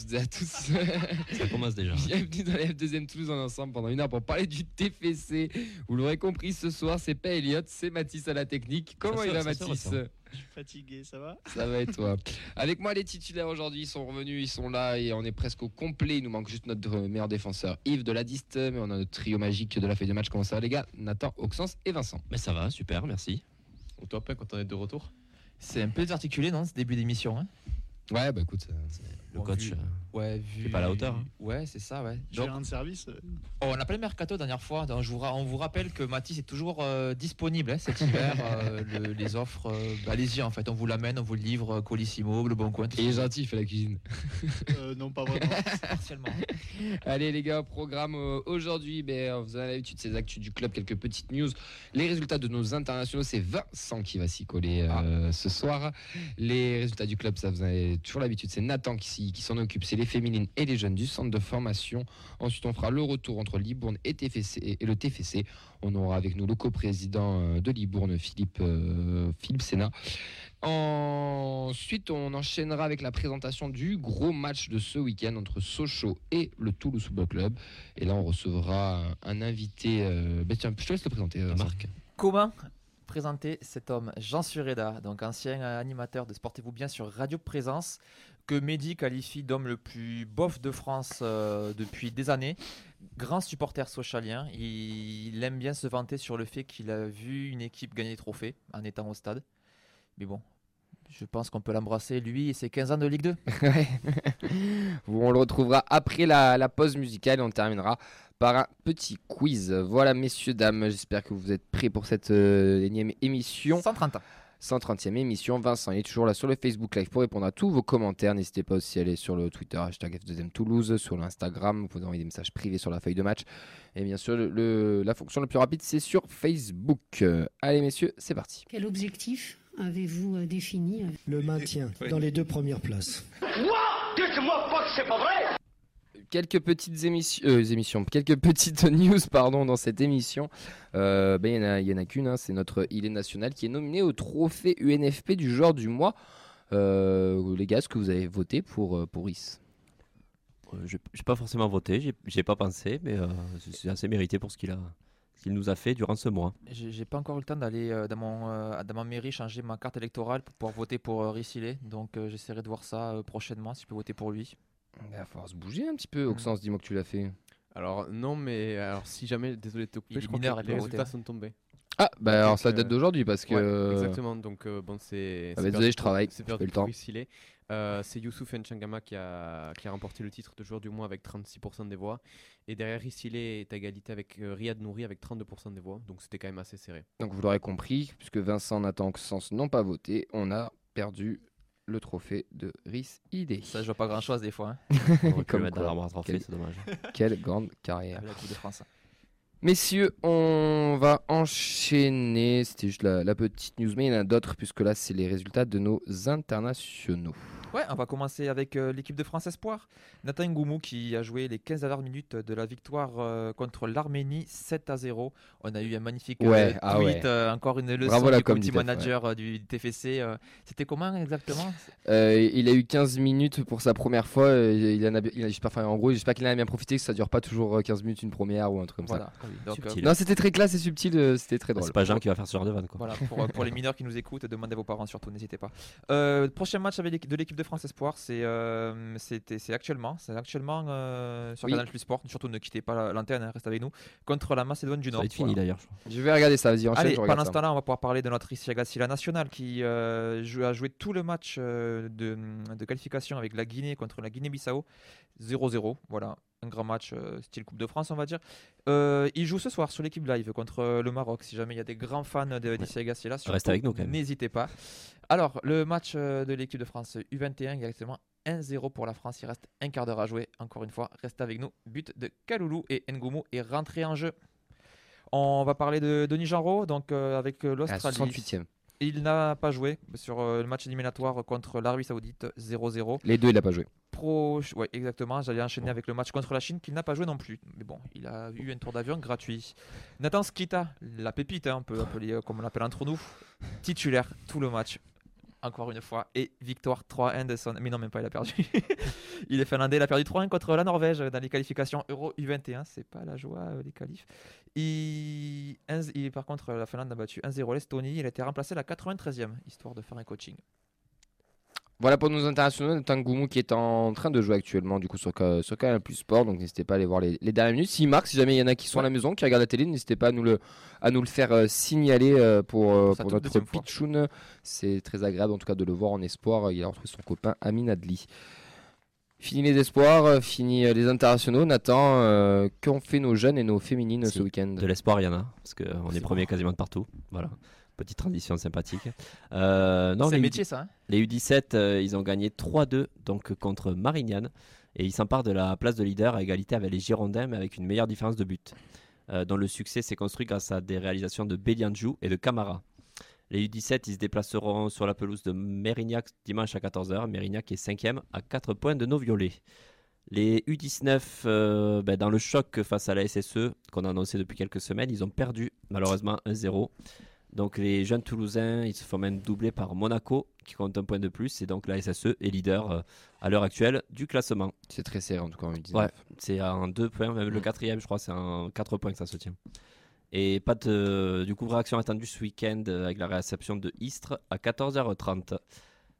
Toutes et à tous. Ça commence déjà. Bienvenue dans la F2M Toulouse en ensemble pendant une heure pour parler du TFC. Vous l'aurez compris ce soir, c'est pas Elliot, c'est Mathis à la technique. Comment Ça il va Mathis. Je suis fatigué, ça va? Ça va et toi? Avec moi les titulaires aujourd'hui, ils sont revenus, ils sont là et on est presque au complet. Il nous manque juste notre meilleur défenseur Yves de la Diste, mais on a notre trio magique de la feuille de match. Comment ça va les gars? Nathan, Oxens et Vincent. Mais ça va, super, merci. Au top hein, quand on est de retour. C'est un peu désarticulé, non, ce début d'émission hein? Ouais bah écoute, euh, Le Ouais, vu. T'es pas à la hauteur, hein. Ouais, c'est ça, ouais. Donc, Gérant de service euh, oh, on a pas le mercato la dernière fois. donc je vous ra- on vous rappelle que Mathis est toujours euh, disponible hein, cet hiver. euh, le- les offres, euh, bah, allez-y en fait, on vous l'amène, on vous le livre, Colissimo, Le Bon Coin. il est gentil, il fait la cuisine. euh, Non, pas vraiment. Partiellement. Allez les gars, programme aujourd'hui, ben, vous avez l'habitude, ces actus du club, quelques petites news. Les résultats de nos internationaux, c'est Vincent qui va s'y coller euh, ce soir. Les résultats du club, ça vous avez toujours l'habitude, c'est Nathan qui, qui s'en occupe, c'est les féminines et les jeunes du centre de formation. Ensuite, on fera le retour entre Libourne et, TFC, et le TFC. On aura avec nous le coprésident euh, de Libourne, Philippe, euh, Philippe Sénat. Ensuite, on enchaînera avec la présentation du gros match de ce week-end entre Sochaux et le Toulouse Football Club. Et là, on recevra un, invité. euh, ben tiens, je te laisse le présenter. euh. Marc. Comment présenter cet homme Jean Sureda, donc ancien animateur de Sportez-vous bien sur Radio Présence, que Mehdi qualifie d'homme le plus bof de France euh, depuis des années. Grand supporter socialien, il, il aime bien se vanter sur le fait qu'il a vu une équipe gagner des trophées en étant au stade. Mais bon, je pense qu'on peut l'embrasser, lui et ses 15 ans de Ligue 2. Ouais. on le retrouvera après la, la pause musicale et on terminera par un petit quiz. Voilà, messieurs, dames, j'espère que vous êtes prêts pour cette euh, énième émission. 130 ans. 130e émission. Vincent est toujours là sur le Facebook Live pour répondre à tous vos commentaires. N'hésitez pas aussi à aller sur le Twitter, hashtag F2M Toulouse, sur l'Instagram. Vous pouvez envoyer des messages privés sur la feuille de match. Et bien sûr, le- le- la fonction la plus rapide, c'est sur Facebook. Euh, allez, messieurs, c'est parti. Quel objectif avez-vous euh, défini euh, Le maintien dans les deux premières places. Quelques petites émissions, euh, émissions, quelques petites news pardon, dans cette émission. Euh, ben, Il y en a- il y en a, qu'une, hein, c'est notre Il est national qui est nominé au trophée UNFP du joueur du mois. Euh, les gars, est-ce que vous avez voté pour, euh, pour Is? Euh, J'ai pas forcément voté, j'ai- pas pensé, mais euh, c'est- assez mérité pour ce qu'il a, qu'il nous a fait durant ce mois. J'ai pas encore eu le temps d'aller euh, dans, mon, euh, dans ma mairie changer ma carte électorale pour pouvoir voter pour euh, Rissilé. Donc euh, j'essaierai de voir ça euh, prochainement si je peux voter pour lui. Il va falloir se bouger un petit peu. Oxens, dis-moi que tu l'as fait. Alors non mais alors si jamais désolé de te couper, Il est je crois mineur, que les résultats sont tombés. Ah, bah alors ça date euh, d'aujourd'hui parce que. Ouais, exactement. Donc euh, bon c'est. Ah, c'est bah, désolé, perdu je travaille, pour- C'est j'ai pas eu perdu le temps. Euh, c'est Youssouf Nchangama qui a, qui a remporté le titre de joueur du mois avec 36% des voix. Et derrière Isilé est à égalité avec euh, Riyad Nouri avec 32% des voix. Donc c'était quand même assez serré. Donc vous l'aurez compris, puisque Vincent, Nathan, Oxens n'ont pas voté, on a perdu le trophée de Rhys ID. Ça, je vois pas grand chose des fois. hein, On Comme mettre quoi. à trophée, Quel- c'est dommage. Quelle grande carrière. la Coupe de France. Messieurs, on va enchaîner. C'était juste la, la petite news, mais il y en a d'autres, puisque là, c'est les résultats de nos internationaux. Ouais, on va commencer avec euh, l'équipe de France Espoir. Nathan Ngoumou qui a joué les 15 dernières minutes de la victoire euh, contre l'Arménie 7 à 0. On a eu un magnifique euh, Ouais, tweet, ah ouais. euh, encore une leçon Bravo du com community manager du TFC. euh. C'était comment exactement? Euh, il a eu 15 minutes pour sa première fois. Il en a, il a- enfin, en gros, j'espère qu'il en a bien profité, que ça dure pas toujours euh, 15 minutes une première ou un truc comme Voilà. Donc, euh, Subtil. ça. Non, c'était très classe et subtil, euh, c'était très drôle. C'est pas Jean qui va faire ce genre de vanne. Quoi. Voilà, pour, pour les mineurs qui nous écoutent, demandez à vos parents surtout, n'hésitez pas. Euh, prochain match avec l'équipe- de l'équipe de France Espoir, c'est euh, c'était- c'est actuellement, c'est actuellement euh, sur Oui. Canal Plus Sport. Surtout ne quittez pas la- l'antenne, hein, restez avec nous. Contre la Macédoine du Ça Nord. va être fini Voilà. d'ailleurs. je vais regarder ça, vas-y, enchaîne, Allez, je regarde pendant ça. ce temps-là, on va pouvoir parler de notre Isia Gassila nationale qui euh, a joué tout le match euh, de, de qualification avec la Guinée contre la Guinée-Bissau. 0-0, voilà, un grand match euh, style Coupe de France, on va dire. Euh, il joue ce soir sur l'équipe live contre euh, le Maroc. Si jamais il y a des grands fans de d'Isia Gassila, Reste avec nous, quand même. N'hésitez pas. Alors, le match de l'équipe de France U21, exactement 1-0 pour la France. Il reste un quart d'heure à jouer. Encore une fois, restez avec nous. But de Kaloulou et Ngoumou est rentré en jeu. On va parler de Denis Genreau, donc avec l'Australie. 68e. Il n'a pas joué sur euh, le match éliminatoire contre l'Arabie Saoudite 0-0. Les deux, il a pas joué. Pro, ouais, exactement. J'allais enchaîner avec le match contre la Chine qu'il n'a pas joué non plus. Mais bon, il a eu un tour d'avion gratuit. Nathan Skita, la pépite, hein, on peut appeler euh, comme on l'appelle entre nous, titulaire tout le match. Encore une fois. Et victoire 3-1 de. Mais non, même pas, il a perdu. il est finlandais, il a perdu 3-1 contre la Norvège dans les qualifications Euro U21. C'est pas la joie, euh, les qualifs. Il- Par contre, la Finlande a battu 1-0 l'Estonie. Il a été remplacé à la 93e, histoire de faire un coaching. Voilà pour nos internationaux, Tangumu qui est en train de jouer actuellement du coup sur, Ca- sur Canal Plus Sport, donc n'hésitez pas à aller voir les, les dernières minutes. S'il marque, si jamais il y en a qui sont à la maison, qui regardent la télé, n'hésitez pas à nous le, à nous le faire euh, signaler euh, pour, euh, notre pitchoun. C'est très agréable en tout cas de le voir en espoir. Il a retrouvé son copain Amin Adli. Fini les espoirs, euh, fini euh, les internationaux. Nathan, euh, qu'ont fait nos jeunes et nos féminines Si, ce week-end? De l'espoir, il y en a, parce qu'on est premier quasiment de partout. Voilà, petite transition sympathique. Euh, non, C'est les un U- métier, ça. hein? Les U17, euh, ils ont gagné 3-2 donc contre Marignane et ils s'emparent de la place de leader à égalité avec les Girondins mais avec une meilleure différence de but. Euh, dont le succès s'est construit grâce à des réalisations de Bélianjou et de Camara. Les U17, ils se déplaceront sur la pelouse de Mérignac dimanche à 14h. Mérignac est 5e à 4 points de nos violets. Les U19, euh, ben, dans le choc face à la SSE qu'on a annoncé depuis quelques semaines, ils ont perdu malheureusement 1-0. Donc les jeunes Toulousains, ils se font même doubler par Monaco, qui compte un point de plus. Et donc la SSE est leader euh, à l'heure actuelle du classement. C'est très serré en tout cas en U19. Ouais. C'est en deux points, même le Mm. quatrième, je crois, c'est en quatre points que ça se tient. Et pas de, du coup, réaction attendue ce week-end euh, avec la réception de Istres à 14h30.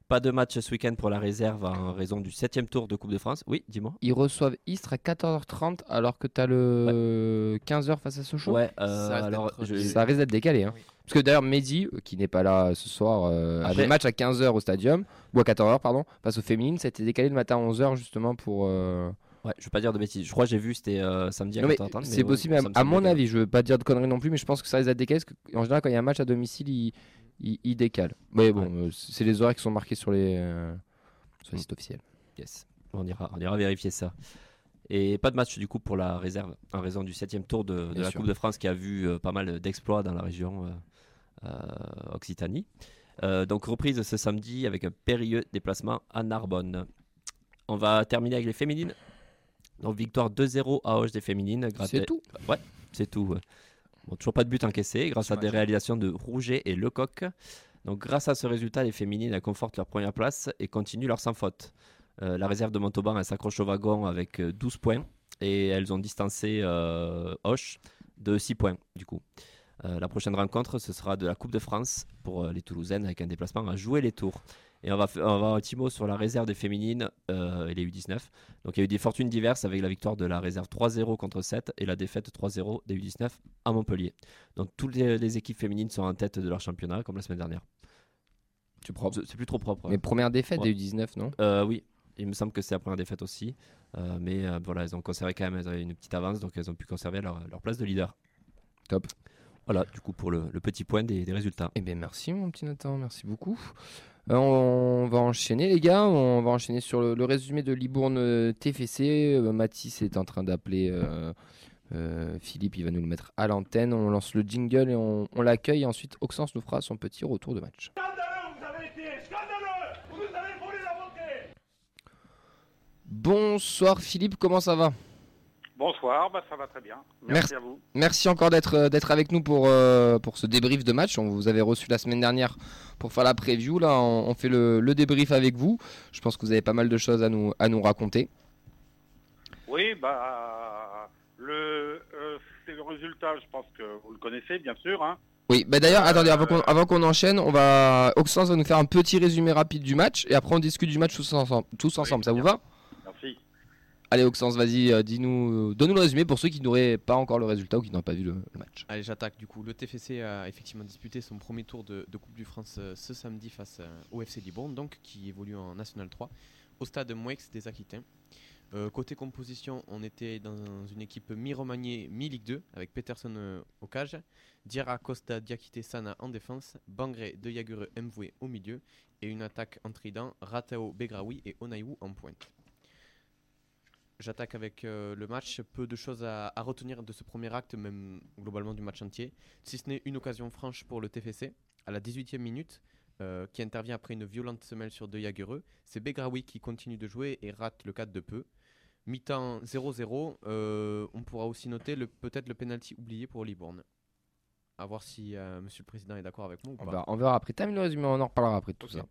Pas de match ce week-end pour la réserve en raison du septième tour de Coupe de France. Oui, dis-moi. Ils reçoivent Istres à 14h30 alors que tu as le 15h face à Sochaux. Ouais, Ça euh, risque alors d'être je- du- Ça risque d'être décalé. Hein. Oui. Parce que d'ailleurs, Mehdi, euh, qui n'est pas là ce soir, euh, Après- avait match à 15h au stadium, ou à 14h, pardon, face aux féminines. Ça a été décalé le matin à 11h justement pour. euh, ouais, je veux pas dire de bêtises. Je crois que j'ai vu, c'était euh, samedi à Non, mais 14h30. c'est possible, ouais, à- mon avis. Je veux pas dire de conneries non plus, mais je pense que ça risque d'être décalé. Parce qu'en général, quand il y a un match à domicile, il, il, il décale. Mais bon, c'est les horaires qui sont marqués sur les, sur les sites officiels. Yes. On ira, on ira vérifier ça. Et pas de match du coup pour la réserve en raison du septième tour de, la sûr. Coupe de France qui a vu euh, pas mal d'exploits dans la région euh, Occitanie. Euh, donc reprise ce samedi avec un périlleux déplacement à Narbonne. On va terminer avec les féminines. Donc victoire 2-0 à Hoche des féminines. C'est à- tout? c'est tout. ouais. Bon, toujours pas de but encaissé grâce à des réalisations de Rouget et Lecoq. Donc grâce à ce résultat, les féminines elles confortent leur première place et continuent leur sans faute. Euh, la réserve de Montauban elle s'accroche au wagon avec euh, 12 points et elles ont distancé euh, Hoche de 6 points du coup. Euh, la prochaine rencontre, ce sera de la Coupe de France pour euh, les Toulousaines avec un déplacement à jouer les tours. Et on va, on va avoir un petit mot sur la réserve des féminines euh, et les U19. Donc il y a eu des fortunes diverses avec la victoire de la réserve 3-0 contre 7 et la défaite 3-0 des U19 à Montpellier. Donc toutes les, les équipes féminines sont en tête de leur championnat comme la semaine dernière. C'est plus trop propre. ouais. Mais première défaite Ouais. des U19, non? Euh, oui, il me semble que c'est la première défaite aussi. Euh, mais euh, voilà, elles ont conservé quand même elles avaient une petite avance, donc elles ont pu conserver leur, leur place de leader. Top. Voilà, du coup pour le, le petit point des, des résultats. Eh bien, merci, mon petit Nathan, merci beaucoup. Euh, on va enchaîner, les gars. On va enchaîner sur le, le résumé de Libourne euh, TFC. Euh, Mathis est en train d'appeler euh, euh, Philippe. Il va nous le mettre à l'antenne. On lance le jingle et on, on l'accueille. Ensuite, Auxence nous fera son petit retour de match. Bonsoir, Philippe. Comment ça va? Bonsoir, bah ça va très bien. Merci. Merci, à vous. Merci encore d'être euh, d'être avec nous pour, euh, pour ce débrief de match. On vous avait reçu la semaine dernière pour faire la preview. Là, on, on fait le, le débrief avec vous. Je pense que vous avez pas mal de choses à nous, à nous raconter. Oui, bah le, euh, c'est le résultat, je pense que vous le connaissez bien sûr. Hein. Oui, bah d'ailleurs, Euh, attendez, avant qu'on avant qu'on enchaîne, on va Oxens va nous faire un petit résumé rapide du match et après on discute du match tous ensemble. Tous ensemble, ça vous va? Allez, Oxens, vas-y, euh, dis-nous, euh, donne-nous le résumé pour ceux qui n'auraient pas encore le résultat ou qui n'ont pas vu le, match. Allez, j'attaque du coup. Le TFC a effectivement disputé son premier tour de, Coupe du France euh, ce samedi face au FC Libourne, donc qui évolue en National 3, au stade Mouex des Aquitains. Côté composition, on était dans une équipe mi-Romagné, mi-Ligue 2, avec Peterson au cage, Diarra Costa Diakité Sana en défense, Bangré De Yagure Mvoué au milieu, et une attaque en trident, Ratao Begraoui et Onaïou en pointe. J'attaque avec euh, le match. Peu de choses à, à retenir de ce premier acte, même globalement du match entier. Si ce n'est une occasion franche pour le TFC, à la 18e minute, euh, qui intervient après une violente semelle sur De Jagereux. C'est Begraoui qui continue de jouer et rate le 4 de peu. Mi-temps 0-0. euh, on pourra aussi noter peut-être le penalty oublié pour Libourne. À voir si Monsieur le Président est d'accord avec moi ou On pas. verra, on verra après. Termine le résumé, on en reparlera après de tout ça.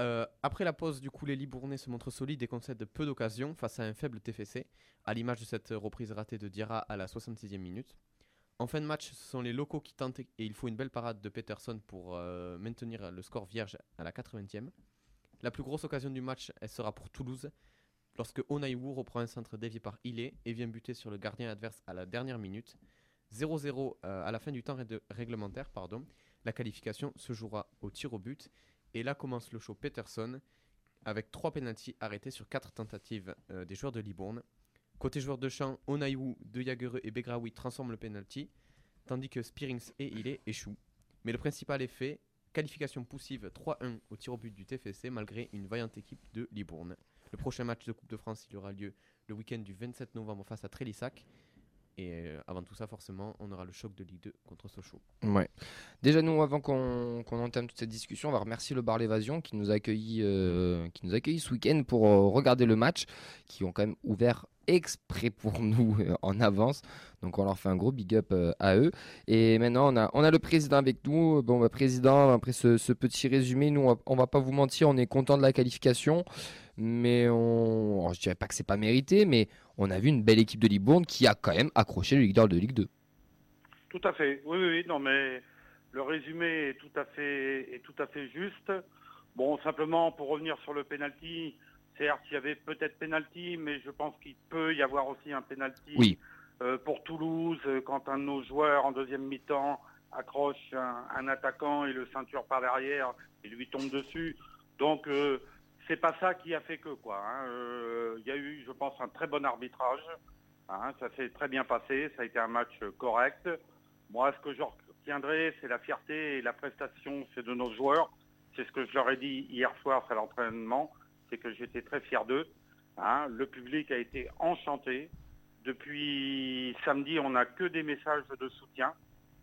Euh, après la pause, du coup, les Libournais se montrent solides et concèdent peu d'occasions face à un faible TFC, à l'image de cette reprise ratée de Diarra à la 66e minute. En fin de match, ce sont les locaux qui tentent et il faut une belle parade de Peterson pour euh, maintenir le score vierge à la 80e. La plus grosse occasion du match, elle sera pour Toulouse, lorsque Onaiwu reprend un centre dévié par Ilé et vient buter sur le gardien adverse à la dernière minute. 0-0 euh, à la fin du temps ré- réglementaire, pardon. La qualification se jouera au tir au but. Et là commence le show Peterson avec trois pénalties arrêtés sur quatre tentatives euh, des joueurs de Libourne. Côté joueur de champ, Onaiwu, De Jagereux et Begraoui transforment le penalty, tandis que Spearings et Ilé échouent. Mais le principal effet, qualification poussive 3-1 au tir au but du TFC malgré une vaillante équipe de Libourne. Le prochain match de Coupe de France, il aura lieu le week-end du 27 novembre face à Trélissac. Et euh, avant tout ça, forcément, on aura le choc de Ligue 2 contre Sochaux. Ouais. Déjà, nous, avant qu'on entame toute cette discussion, on va remercier le bar L'Évasion qui nous a accueillis, euh, qui nous a ce week-end pour euh, regarder le match, qui ont quand même ouvert exprès pour nous en avance. Donc, on leur fait un gros big up à eux. Et maintenant, on a, le président avec nous. Bon, bah, président, après ce, ce petit résumé, nous, on va, on va pas vous mentir, on est content de la qualification. Mais on, alors, je dirais pas que c'est pas mérité, mais on a vu une belle équipe de Libourne qui a quand même accroché le leader de Ligue 2. Tout à fait. Oui, oui, oui. Non, mais le résumé est tout à fait, est tout à fait juste. Bon, simplement pour revenir sur le penalty, certes, il y avait peut-être penalty, mais je pense qu'il peut y avoir aussi un penalty Oui. euh, pour Toulouse euh, quand un de nos joueurs en deuxième mi-temps accroche un, un attaquant et le ceinture par derrière et lui tombe dessus. Donc euh, c'est pas ça qui a fait que quoi. hein. Euh, Il y a eu, je pense, un très bon arbitrage. hein. ça s'est très bien passé. Ça a été un match correct. Moi, ce que je retiendrai, c'est la fierté et la prestation c'est de nos joueurs. C'est ce que je leur ai dit hier soir à l'entraînement, c'est que j'étais très fier d'eux. hein. Le public a été enchanté. Depuis samedi, on n'a que des messages de soutien.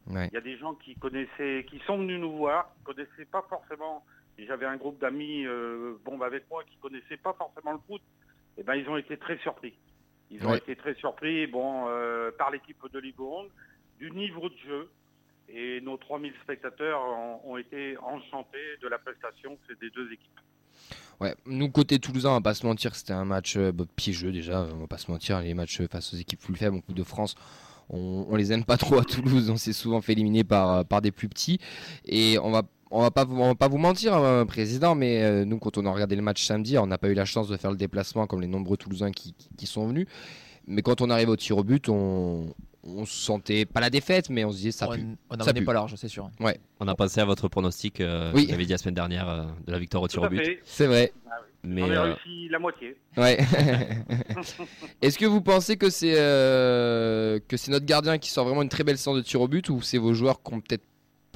Ouais. Il y a des gens qui connaissaient, qui sont venus nous voir, qui connaissaient pas forcément. J'avais un groupe d'amis, euh, bon, bah, avec moi, qui connaissaient pas forcément le foot. Et ben, ils ont été très surpris. Ils ont Ouais. été très surpris, bon, euh, par l'équipe de Libourne, du niveau de jeu. Et nos 3000 spectateurs ont, ont été enchantés de la prestation des deux équipes. Ouais, nous côté toulousain, on va pas se mentir, c'était un match euh, bah, piégeux déjà, on va pas se mentir, les matchs face aux équipes plus faibles en Coupe de France, on, on les aime pas trop à Toulouse, on s'est souvent fait éliminer par, euh, par des plus petits et on va on va pas vous, on va pas vous mentir, hein, président, mais euh, nous quand on a regardé le match samedi, on n'a pas eu la chance de faire le déplacement comme les nombreux Toulousains qui, qui- qui sont venus. Mais quand on arrive au tir au but, on, on se sentait pas la défaite, mais on se disait ça on pue. on Ça n'en pas large, c'est sûr. On a pensé à votre pronostic euh, Oui. vous avez dit la semaine dernière euh, de la victoire au tir au but. fait. C'est vrai. Ah oui. Mais J'en ai euh, réussi la moitié. Ouais. Est-ce que vous pensez que c'est euh, que c'est notre gardien qui sort vraiment une très belle séance de tir au but ou c'est vos joueurs qui ont peut-être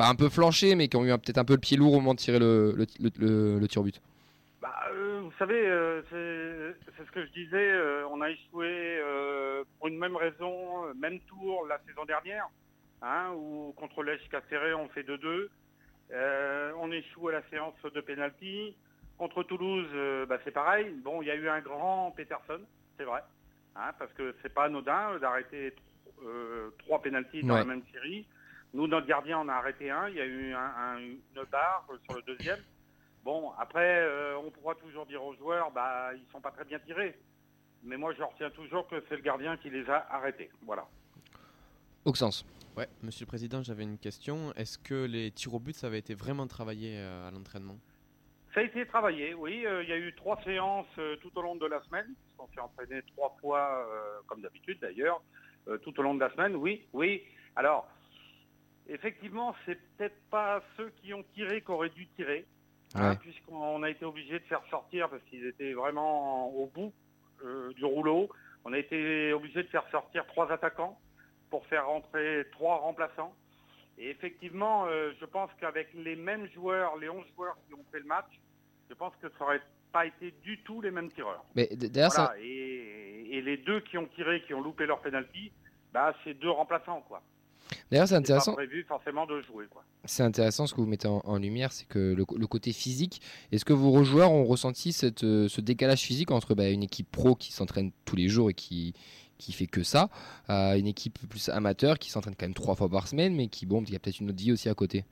pas un peu flanché mais qui ont eu un- peut-être un peu le pied lourd au moment de tirer le, le, le- le- le tir au but Bah, euh, vous savez, euh, c'est ce que je disais, euh, on a échoué pour une même raison, même tour la saison dernière, hein, où contre l'Esch Cacéré on fait 2-2. Euh, on échoue à la séance de pénalty. Contre Toulouse, bah, c'est pareil. Bon, il y a eu un grand Peterson, c'est vrai, hein, parce que c'est pas anodin d'arrêter trois pénaltys dans Ouais. la même série. Nous, notre gardien, en a arrêté un. Il y a eu un- un- une barre sur le deuxième. Bon, après, euh, on pourra toujours dire aux joueurs, bah, ils sont pas très bien tirés. Mais moi, je retiens toujours que c'est le gardien qui les a arrêtés. Voilà. Auxence. Ouais, monsieur le président, j'avais une question. Est-ce que les tirs au but, ça avait été vraiment travaillé euh, à l'entraînement? Ça a été travaillé, oui. Euh, Il y a eu trois séances tout au long de la semaine. On s'est entraîné trois fois, comme d'habitude d'ailleurs, tout au long de la semaine. Oui, oui. Alors, effectivement, c'est peut-être pas ceux qui ont tiré qui auraient dû tirer, hein, puisqu'on a été obligé de faire sortir parce qu'ils étaient vraiment au bout euh, du rouleau. On a été obligé de faire sortir trois attaquants pour faire rentrer trois remplaçants. Et effectivement, euh, je pense qu'avec les mêmes joueurs, les 11 joueurs qui ont fait le match, je pense que ça aurait pas été du tout les mêmes tireurs. Mais ça- et les deux qui ont tiré, qui ont loupé leur penalty, bah, c'est deux remplaçants. quoi. D'ailleurs, c'est intéressant. pas prévu forcément de jouer. C'est intéressant ce que vous mettez en, en lumière, c'est que le, le côté physique. Est-ce que vos joueurs ont ressenti cette, euh, ce décalage physique entre bah, une équipe pro qui s'entraîne tous les jours et qui qui fait que ça, à une équipe plus amateur qui s'entraîne quand même trois fois par semaine, mais qui bon, il y a peut-être une autre vie aussi à côté?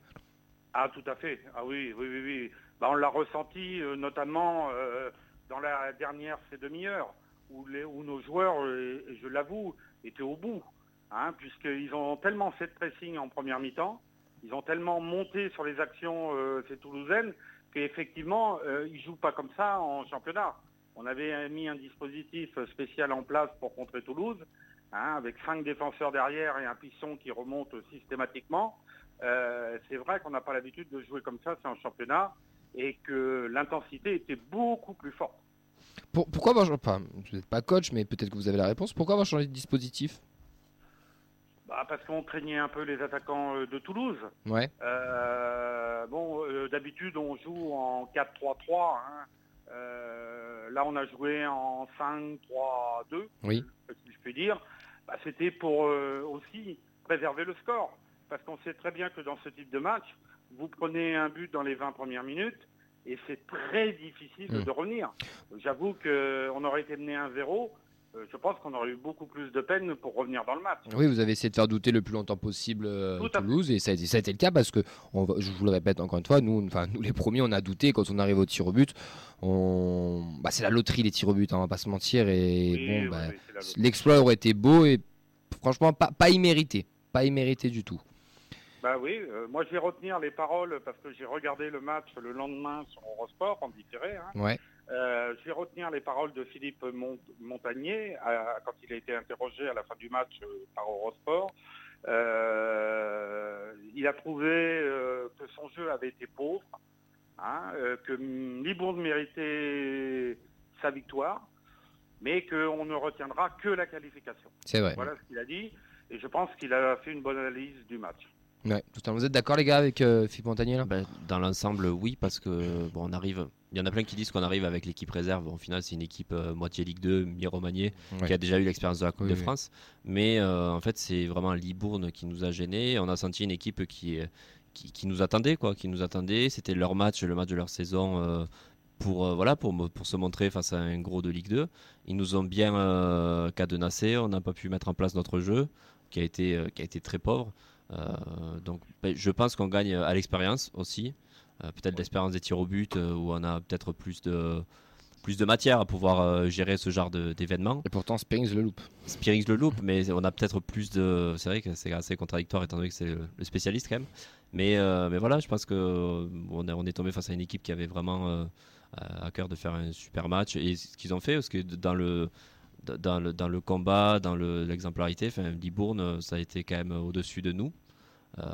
Ah, tout à fait. Ah oui, oui, oui, oui. bah, on l'a ressenti euh, notamment euh, dans la dernière ces demi-heures, où, où nos joueurs, euh, je l'avoue, étaient au bout, hein, puisqu'ils ont tellement fait de pressing en première mi-temps, ils ont tellement monté sur les actions euh, ces Toulousaines, qu'effectivement, euh, ils ne jouent pas comme ça en championnat. On avait mis un dispositif spécial en place pour contrer Toulouse, hein, avec cinq défenseurs derrière et un pisson qui remonte systématiquement. Euh, c'est vrai qu'on n'a pas l'habitude de jouer comme ça, c'est en championnat, et que l'intensité était beaucoup plus forte. Pour- pourquoi Vous n'êtes pas coach, mais peut-être que vous avez la réponse. Pourquoi avoir changé de dispositif? Bah, parce qu'on craignait un peu les attaquants euh, de Toulouse. Ouais. Euh, bon, euh, d'habitude, on joue en 4-3-3. hein. Euh, là, on a joué en 5-3-2, Oui. si je puis dire. Bah, C'était pour aussi préserver le score. Parce qu'on sait très bien que dans ce type de match, vous prenez un but dans les 20 premières minutes et c'est très difficile Mm. de revenir. J'avoue qu'on aurait été mené 1-0. Euh, je pense qu'on aurait eu beaucoup plus de peine pour revenir dans le match. Oui, vous avez essayé de faire douter le plus longtemps possible euh, Toulouse et ça a, été, ça a été le cas parce que, on va- je vous le répète encore une fois, nous, enfin, nous les premiers, on a douté quand on arrive au tir au but. On... Bah, c'est la loterie les tirs au but, hein, on va pas se mentir. Et Oui, bon, oui, bah, oui, l'exploit aurait été beau et franchement pas, pas immérité. Pas immérité du tout. Bah oui, euh, moi je vais retenir les paroles parce que j'ai regardé le match le lendemain sur Eurosport en différé. hein. Ouais. Euh, je vais retenir les paroles de Philippe Mont- Montagnier à- quand il a été interrogé à la fin du match euh, par Eurosport. Euh, il a trouvé que son jeu avait été pauvre, hein, que Libourne méritait sa victoire, mais qu'on ne retiendra que la qualification. C'est vrai. Voilà ce qu'il a dit, et je pense qu'il a fait une bonne analyse du match. Ouais, totalement. Vous êtes d'accord les gars avec euh, Philippe Montagnier là? Ben, dans l'ensemble, oui, parce que bon, on arrive. Il y en a plein qui disent qu'on arrive avec l'équipe réserve. Au final, c'est une équipe euh, moitié Ligue 2, mi-remaniée, Ouais. qui a déjà eu l'expérience de la Coupe Oui, de oui. France. Mais euh, en fait, c'est vraiment Libourne qui nous a gênés. On a senti une équipe qui, qui, qui nous attendait, quoi, qui nous attendait. C'était leur match, le match de leur saison. pour, euh, voilà, pour, pour se montrer face à un gros de Ligue 2. Ils nous ont bien euh, cadenassé, on n'a pas pu mettre en place notre jeu, qui a été, euh, qui a été très pauvre. Euh, donc ben, je pense qu'on gagne à l'expérience aussi. Euh, peut-être l'expérience des tirs au but euh, où on a peut-être plus de, plus de matière à pouvoir euh, gérer ce genre d'événements. Et pourtant, Springs le loupe. Spearings le loupe, mais on a peut-être plus de. C'est vrai que c'est assez contradictoire étant donné que c'est le, spécialiste quand même. Mais, euh, mais voilà, je pense que euh, on, est- on est tombé face à une équipe qui avait vraiment euh, à cœur de faire un super match. Et ce qu'ils ont fait, parce que dans le, dans le, dans le combat, dans le- l'exemplarité, enfin, Libourne, euh, ça a été quand même au-dessus de nous. Euh,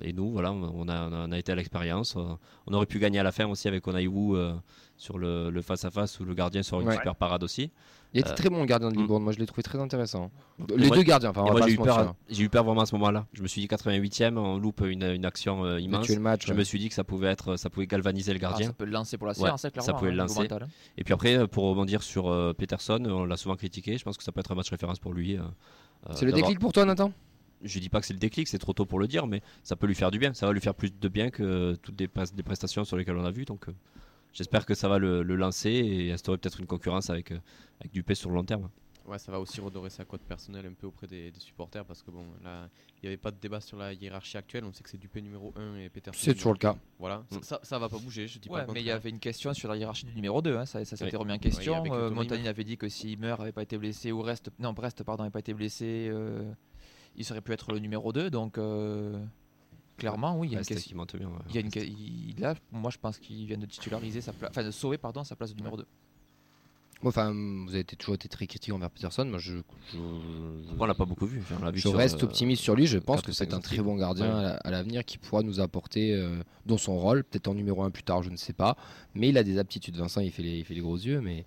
et nous, voilà, on a, on a été à l'expérience. Euh, On aurait pu gagner à la fin aussi avec Onaiwu euh, sur le le face-à-face où le gardien sort une Ouais. super parade aussi. Il était Euh, très bon le gardien de mm. Libourne. Moi, je l'ai trouvé très intéressant. Les moi- deux gardiens. Enfin, moi pas j'ai eu, peur, j'ai eu peur vraiment à ce moment-là. Je me suis dit 88e, on loupe une, une action euh, immense. le match. Je ouais. me suis dit que ça pouvait être, ça pouvait galvaniser le Ah, gardien. ça peut le lancer pour la Ouais, séance, hein, ça pouvait hein, le lancer. mental, hein. Et puis après, pour rebondir sur euh, Peterson, on l'a souvent critiqué. Je pense que ça peut être un match référence pour lui. euh, euh, C'est le déclic pour toi, Nathan? Je dis pas que c'est le déclic, c'est trop tôt pour le dire, mais ça peut lui faire du bien. Ça va lui faire plus de bien que toutes les, prestations sur lesquelles on a vu. Donc euh, j'espère que ça va le, le lancer et instaurer peut-être une concurrence avec, euh, avec Dupé sur le long terme. Ouais, ça va aussi redorer sa cote personnelle un peu auprès des, des supporters parce que bon, là, il n'y avait pas de débat sur la hiérarchie actuelle. On sait que c'est Dupé numéro 1 et Peterson. C'est toujours le cas. Voilà, Mm. ça, ça, va pas bouger, je dis Ouais, pas mais il y avait une question sur la hiérarchie du numéro 2, hein, ça, ça s'était Oui. remis en question. le Euh, Thomas Montagny avait dit que si Meurt n'avait pas été blessé, ou Reste, non, Brest pardon, n'avait pas été blessé, euh, il serait pu être le numéro 2. Donc, euh, clairement, oui, il y a une question. qui monte bien. ouais. Il y a une, que- il- là, moi, je pense qu'il vient de titulariser sa place, enfin de sauver pardon sa place de numéro 2. Enfin, vous avez été- toujours été très critique envers Peterson. Moi, je, je, On l'a pas beaucoup vu. Enfin, on l'a vu je sur, reste euh, optimiste sur lui. Je pense que c'est un très bon gardien Ouais. à l'avenir qui pourra nous apporter euh, dans son rôle, peut-être en numéro 1 plus tard, je ne sais pas. Mais il a des aptitudes. Vincent, il fait les, il fait les gros yeux. Mais,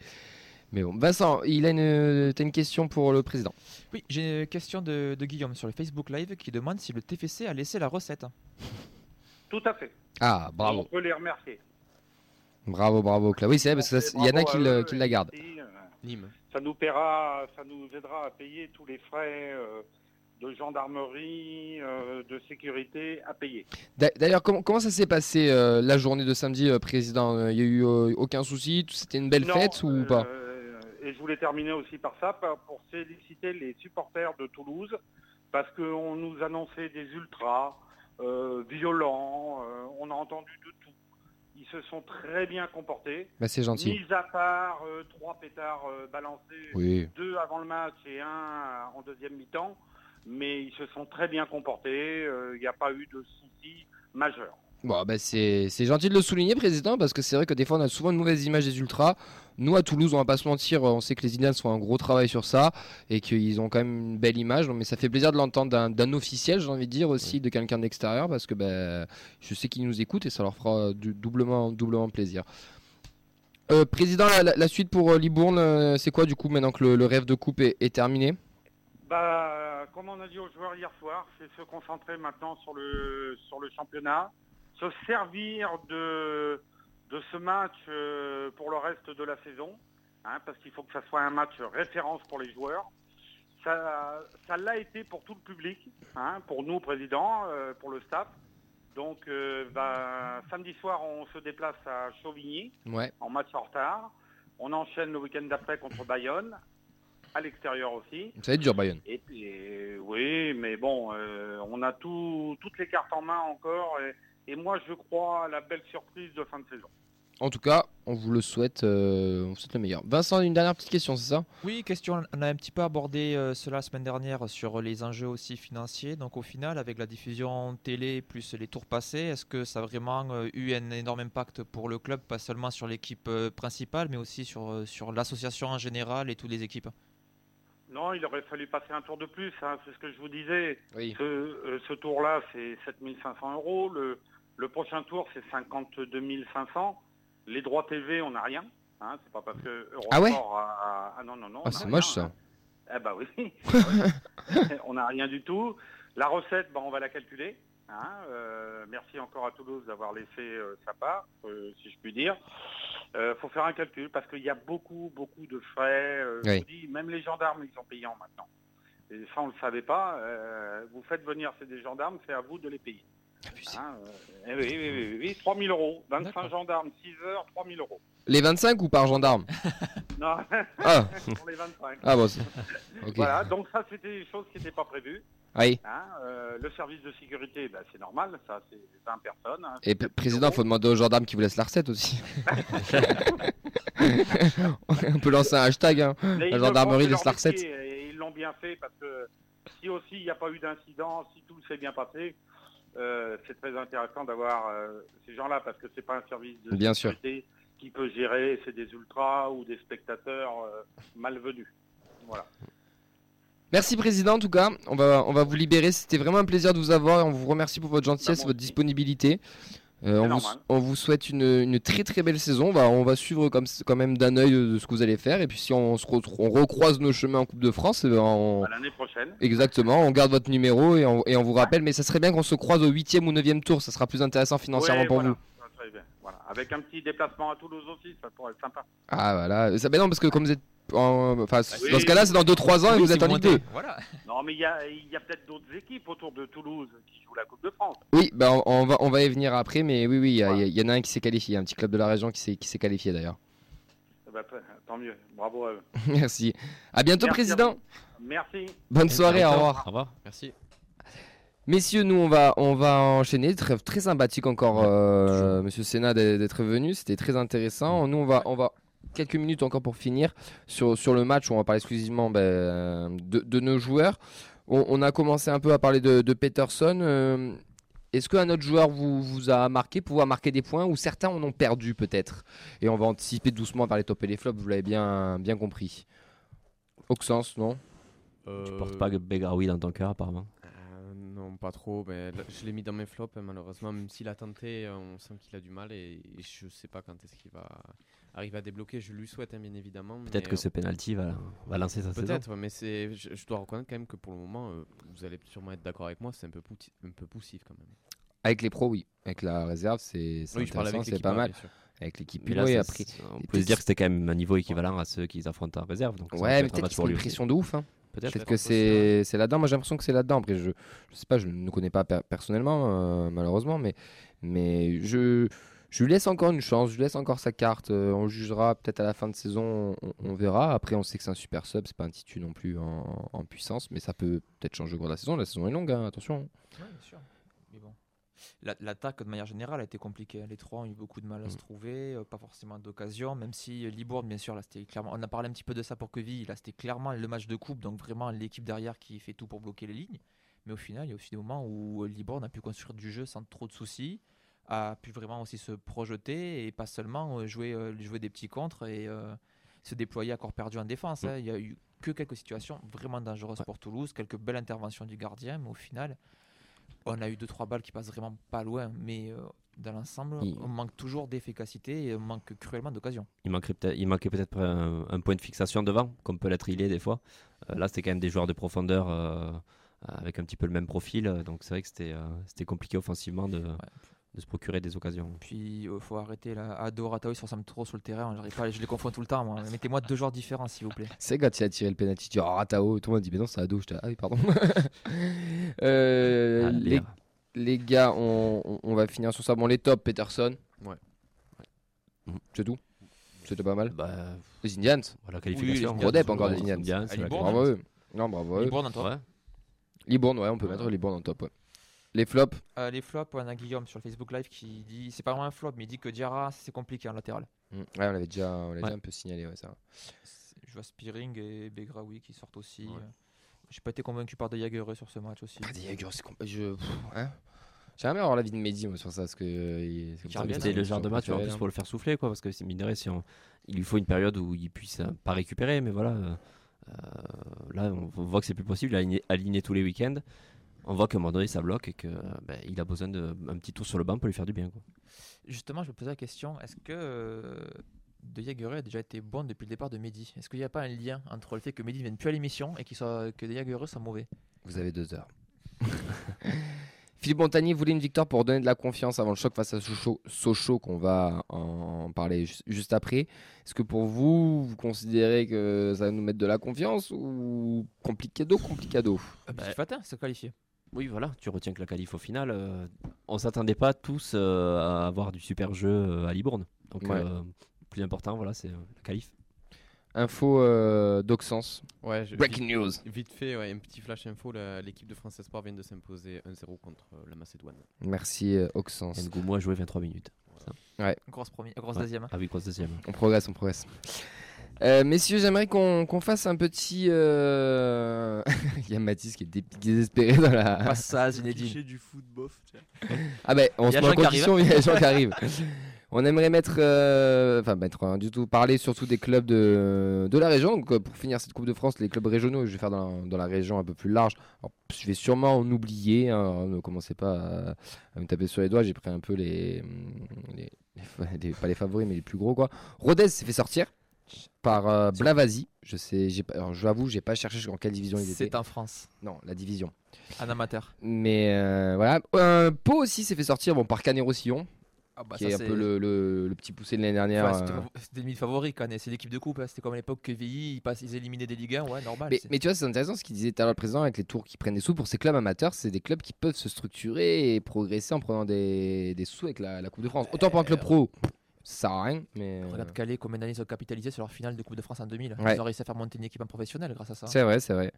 mais bon. Vincent, il a une, t'as une question pour le président. Oui, j'ai une question de, de Guillaume sur le Facebook Live qui demande si le TFC a laissé la recette. Tout à fait. Ah, On bravo. peut les remercier. Bravo, bravo, Claude. Oui, c'est vrai, parce qu'il y en a qui, le- qui la gardent. Nîmes. Ça nous paiera, ça nous aidera à payer tous les frais euh, de gendarmerie, euh, de sécurité à payer. D'a- D'ailleurs, comment, comment ça s'est passé euh, la journée de samedi, euh, président? Euh, Il y a eu euh, aucun souci? C'était une belle Non, fête ou euh, pas? Et je voulais terminer aussi par ça, pour féliciter les supporters de Toulouse, parce qu'on nous annonçait des ultras euh, violents, euh, on a entendu de tout. ils se sont très bien comportés. Bah, c'est gentil. Mis à part euh, trois pétards balancés, Oui. deux avant le match et un en deuxième mi-temps, mais ils se sont très bien comportés. Il n'y a pas eu de soucis majeurs. Bon, bah, c'est c'est gentil de le souligner, président, parce que c'est vrai que des fois on a souvent une mauvaise image des ultras. Nous à Toulouse, on va pas se mentir, on sait que les Indians font un gros travail sur ça et qu'ils ont quand même une belle image. Mais ça fait plaisir de l'entendre d'un- d'un officiel, j'ai envie de dire aussi, de quelqu'un d'extérieur, parce que bah, je sais qu'ils nous écoutent et ça leur fera du- doublement, doublement plaisir. Euh, président, la, la- la suite pour euh, Libourne, euh, c'est quoi du coup maintenant que le, le rêve de coupe est, est terminé? Bah, comme on a dit aux joueurs hier soir, c'est se concentrer maintenant sur le, sur le championnat, se servir de, de ce match euh, pour le reste de la saison, hein, parce qu'il faut que ça soit un match référence pour les joueurs. Ça, ça l'a été pour tout le public, hein, pour nous, président, euh, pour le staff. Donc, euh, bah, samedi soir, on se déplace à Chauvigny Ouais. en match en retard. On enchaîne le week-end d'après contre Bayonne, à l'extérieur aussi. Ça va être dur, Bayonne. Et oui, mais bon, euh, on a tout, toutes les cartes en main encore. Et, et moi, je crois à la belle surprise de fin de saison. En tout cas, on vous le souhaite, euh, on vous souhaite le meilleur. Vincent, une dernière petite question, c'est ça? Oui, question. On a un petit peu abordé euh, cela la semaine dernière sur les enjeux aussi financiers. Donc au final, avec la diffusion télé plus les tours passés, est-ce que ça a vraiment euh, eu un énorme impact pour le club, pas seulement sur l'équipe euh, principale, mais aussi sur, euh, sur l'association en général et toutes les équipes? Non, il aurait fallu passer un tour de plus, hein, c'est ce que je vous disais. Oui. Ce, euh, ce tour-là, c'est 7500 euros. Le, le prochain tour, c'est 52 500. Les droits TV, on n'a rien. Hein, c'est pas parce que Eurosport Ah ouais a- Ah non, non, non. Ah, c'est moche, ça. Eh bah oui. on n'a rien du tout. La recette, bah, on va la calculer. hein. Euh, merci encore à Toulouse d'avoir laissé euh, sa part, si je puis dire. Il faut faire un calcul parce qu'il y a beaucoup, beaucoup de frais. euh, je vous dis, même les gendarmes, ils sont payants maintenant. Et ça, on ne le savait pas. Euh, vous faites venir c'est des gendarmes, c'est à vous de les payer. Hein, euh, eh oui, oui, oui, oui, oui, 3 000 euros. 25 D'accord. gendarmes, 6 heures, 3 000 euros. Les 25 ou par gendarme Non, Ah, pour les 25. ah bon, c'est- ok. Voilà, donc ça, c'était des choses qui n'étaient pas prévues. Oui. Hein, euh, le service de sécurité, bah, c'est normal, ça, c'est 20 personnes. hein, Et c'est p- 7 000 président, euros. faut demander aux gendarmes qui vous laissent la recette aussi. On peut lancer un hashtag. Hein. La gendarmerie laisse la recette. Et ils l'ont bien fait parce que si aussi il n'y a pas eu d'incident, si tout s'est bien passé, euh, c'est très intéressant d'avoir euh, ces gens-là parce que c'est pas un service de Bien sûr. sécurité qui peut gérer, c'est des ultras ou des spectateurs malvenus. Voilà. Merci président en tout cas. On va, on va vous libérer. C'était vraiment un plaisir de vous avoir et on vous remercie pour votre gentillesse, Bah, votre aussi. disponibilité. Euh, on, vous, on vous souhaite une, une très très belle saison. On va, on va suivre comme, quand même d'un œil de ce que vous allez faire. Et puis si on, se retrouve- on recroise nos chemins en Coupe de France, eh ben, on- l'année prochaine. exactement, on garde votre numéro et on, et on vous rappelle. Mais ça serait bien qu'on se croise au 8 ou 9 tour. Ça sera plus intéressant financièrement Ouais, pour voilà. vous. Voilà. Avec un petit déplacement à Toulouse aussi, ça pourrait être sympa. Ah voilà. Ça, ben non, parce que comme vous êtes. En- enfin, oui. dans ce cas-là, c'est dans 2-3 ans et vous êtes en Ligue montez. 2. Voilà. Non, mais il y a, il y a peut-être d'autres équipes autour de Toulouse qui jouent la Coupe de France. Oui, bah on, on va, on va y venir après, mais oui, oui, il y, en a un qui s'est qualifié, un petit club de la région qui s'est qualifié d'ailleurs. Ben, tant mieux. Bravo à eux. Merci. À bientôt, Merci à président. Merci. Bonne soirée, au revoir. Au revoir. Merci. Messieurs, nous on va, on va enchaîner. Très, très sympathique encore, euh, Monsieur Sénat d'être d'être venu. C'était très intéressant. Nous on va, on va quelques minutes encore pour finir sur, sur le match où on va parler exclusivement ben, de, de nos joueurs. On, on a commencé un peu à parler de, de Peterson. Euh, Est-ce qu'un autre joueur vous, vous a marqué, pouvoir marquer des points ou certains en ont perdu peut-être? Et on va anticiper doucement par les tops et les flops. Vous l'avez bien, bien compris. Auxence, non? Tu portes pas Begraoui dans ton cœur apparemment. Euh, non, pas trop. Mais je l'ai mis dans mes flops, malheureusement. Même s'il a tenté, euh, on sent qu'il a du mal et, et je sais pas quand est-ce qu'il va arriver à débloquer. Je lui souhaite, hein, bien évidemment. Peut-être que euh, ce penalty va, va lancer sa saison. Peut-être, ouais, mais c'est, je, je dois reconnaître quand même que pour le moment, euh, vous allez sûrement être d'accord avec moi, c'est un peu, pouti- un peu poussif quand même. Avec les pros, oui. Avec la réserve, c'est Oui, intéressant, avec c'est pas hein, mal. Avec l'équipe, là, oui, après. on peut se dire que c'était quand même un niveau équivalent à ceux qu'ils affrontent en réserve. Donc Ouais, peut mais peut-être match qu'ils une pression de ouf. hein. Peut-être. Peut-être que c'est c'est là-dedans. Moi, j'ai l'impression que c'est là-dedans. Après, je, je sais pas, je ne connais pas per- personnellement, euh, malheureusement, mais, mais je, je lui laisse encore une chance. Je lui laisse encore sa carte. euh, on jugera peut-être à la fin de saison. On, on verra. Après, on sait que c'est un super sub. C'est pas un titu non plus en, en puissance, mais ça peut peut-être changer au cours de la saison. La saison est longue, hein, attention. Ouais, bien sûr. Mais bon. La- L'attaque, de manière générale, a été compliquée. Les trois ont eu beaucoup de mal à se Mm. trouver, euh, pas forcément d'occasion, même si euh, Libourne, bien sûr, là, c'était clairement. On a parlé un petit peu de ça pour Queville, là, c'était clairement le match de coupe, donc vraiment l'équipe derrière qui fait tout pour bloquer les lignes. Mais au final, il y a aussi des moments où Libourne a pu construire du jeu sans trop de soucis, a pu vraiment aussi se projeter et pas seulement euh, jouer, euh, jouer des petits contres et euh, se déployer à corps perdu en défense. Mm. hein. Il y a eu que quelques situations vraiment dangereuses Ouais. pour Toulouse, quelques belles interventions du gardien, mais au final, on a eu deux trois balles qui passent vraiment pas loin, mais euh, dans l'ensemble, Il- on manque toujours d'efficacité et on manque cruellement d'occasion. Il manquerait peut-être, il manquait peut-être un, un point de fixation devant, comme peut l'être il est des fois. Euh, là, c'était quand même des joueurs de profondeur euh, avec un petit peu le même profil, donc c'est vrai que c'était, c'était compliqué offensivement de, de se procurer des occasions. Puis il faut arrêter là. Ado, Rataoui, se ressemblent trop sur le terrain. J'arrive pas, je les confonds tout le temps. moi. Mettez-moi deux joueurs différents, s'il vous plaît. C'est quand il a tiré le penalty, tu dis oh Ratao, tout le monde dit mais non c'est Ado, je ah oui pardon. Euh, Ah, les, les gars, on, on- va finir sur ça. Bon les tops, Peterson. Ouais. Mhm. C'est tout? C'était pas mal. Bah, Les Indians. voilà, qualification. les Rodep encore, les Indians, Indians. c'est Ah, la Libourne, Bravo eux. Non bravo eux. Libourne en top. Ouais. Libourne, ouais, on peut Ouais. mettre Libourne en top. ouais. Les flops. Euh, les flops, on a Guillaume sur le Facebook Live qui dit c'est pas vraiment un flop, mais il dit que Diarra c'est compliqué en latéral. Mm. Ouais, on l'avait déjà, on l'avait Ouais. déjà un peu signalé, ouais, ça. Je vois Spearing et Begraoui qui sortent aussi. Ouais. Euh, J'ai pas été convaincu par De Jagereux sur ce match aussi. Ah, Jaegers, c'est compl- je. hein J'aimerais avoir l'avis de Mehdi moi, sur ça, parce que. euh, il- c'est le genre de match en plus pour le faire souffler, quoi, parce que c'est mine de rien, si on- il lui faut une période où il puisse euh, pas récupérer, mais voilà. euh, là, on voit que c'est plus possible, aligner, aligner tous les week-ends. On voit qu'à un moment donné, ça bloque et qu'il a besoin d'un petit tour sur le banc pour lui faire du bien. Quoi. Justement, je me posais la question est-ce que euh, De Jagereux a déjà été bon depuis le départ de Mehdi? Est-ce qu'il n'y a pas un lien entre le fait que Mehdi ne vienne plus à l'émission et qu'il soit, que De Jagereux soit mauvais? Vous avez deux heures. Philippe Montagny voulait une victoire pour donner de la confiance avant le choc face à Sochaux, Sochaux qu'on va en parler ju- juste après. Est-ce que pour vous, vous considérez que ça va nous mettre de la confiance ou complicado, complicado? Bah, Petit Fatin se qualifier. Oui, voilà, tu retiens que la qualif au final, euh, on s'attendait pas tous euh, à avoir du super jeu euh, à Libourne. Donc, Ouais. euh, plus important, voilà, c'est euh, la qualif. Info euh. Ouais, je- Breaking vite, news. vite fait, ouais, un petit flash info l'équipe de France Espoir vient de s'imposer 1-0 contre euh, la Macédoine. Merci euh, Oxens. Ngoumo a joué 23 minutes. Grosse, première, grosse Ouais. deuxième. Ah oui, grosse deuxième. On progresse, on progresse. Euh, messieurs, j'aimerais qu'on fasse un petit. euh, Il y a Mathis qui est dé- désespéré dans la. Passage inédit. Cliché du foot bof. Ah ben, on se a met en condition, il y a des gens qui arrivent. On aimerait mettre, euh, enfin mettre rien du tout, parler surtout des clubs de, de la région. Donc pour finir cette Coupe de France, les clubs régionaux, je vais faire dans, dans la région un peu plus large. Alors, je vais sûrement en oublier, hein, ne commencez pas à, à me taper sur les doigts, j'ai pris un peu les, les, les fa- les- pas les favoris mais les plus gros quoi. Rodez s'est fait sortir par euh, Blavazi. Je sais, j'ai pas, alors j'avoue, j'ai pas cherché en quelle division ils étaient. C'est en France, Non, la division. en amateur. Mais euh, voilà. Euh, Pau aussi s'est fait sortir bon, par Canet-Roussillon, Ah bah qui ça, est un peu le, le- le petit poussé de l'année dernière. C'était euh. C'était limite favori, Canet. C'est l'équipe de coupe. hein. C'était comme à l'époque que VI, ils, passent, ils éliminaient des Ligue 1. Ouais, normal. mais, tu vois, c'est intéressant ce qu'il disait tout à l'heure le président avec les tours qui prennent des sous. Pour ces clubs amateurs, c'est des clubs qui peuvent se structurer et progresser en prenant des, des sous avec la, la Coupe de France. Autant pour un club pro, ça sert à rien. Mais euh, Regarde Calais, combien d'années ils ont capitalisé sur leur finale de Coupe de France en 2000. Ouais. Ils ont réussi à faire monter une équipe en professionnel grâce à ça. c'est vrai, c'est vrai.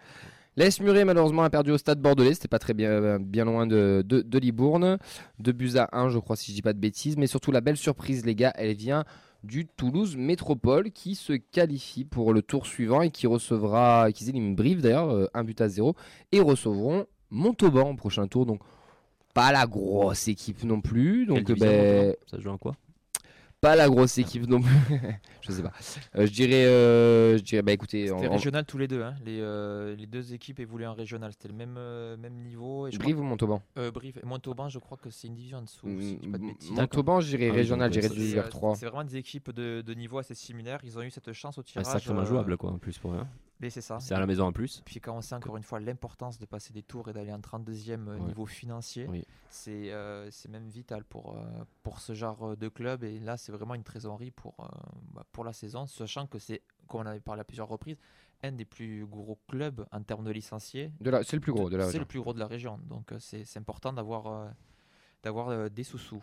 L'AS Muret, malheureusement, a perdu au stade bordelais. C'était pas très bien, bien loin de, de, de Libourne. Deux buts à 1, je crois, si je dis pas de bêtises. Mais surtout, la belle surprise, les gars, elle vient du Toulouse Métropole qui se qualifie pour le tour suivant et qui recevra, qui élimine Brive d'ailleurs, euh, un but à zéro, et recevront Montauban au prochain tour. Donc, pas la grosse équipe non plus. Donc, ben, Montauban? Ça se joue en quoi? Pas la grosse équipe non plus. je sais pas. Euh, je dirais, euh, je dirais, bah écoutez, C'était en- en- régional tous les deux. hein. Les, euh, les deux équipes évoluaient en régional. C'était le même, euh, même niveau. Et je Brive ou Montauban? euh, Brive. Et Montauban, je crois que c'est une division en dessous. si je pas de M- bêtises. Montauban, je dirais Ah régional, donc, je dirais ouais, du euh, 3. C'est vraiment des équipes de, de niveau assez similaire. Ils ont eu cette chance au Un tirage. sacrément euh, jouable, quoi, en plus pour eux. Mais c'est ça. C'est à la maison en plus. Puis quand on sait encore une fois l'importance de passer des tours et d'aller en 32e Ouais. niveau financier, Oui. c'est euh, c'est même vital pour, euh, pour ce genre euh, de club. Et là, c'est vraiment une trésorerie pour, euh, bah, pour la saison, sachant que c'est, comme on avait parlé à plusieurs reprises, un des plus gros clubs en termes de licenciés. De C'est le plus gros de la C'est région. le plus gros de la région. Donc euh, c'est c'est important d'avoir euh, d'avoir euh, des sous-sous.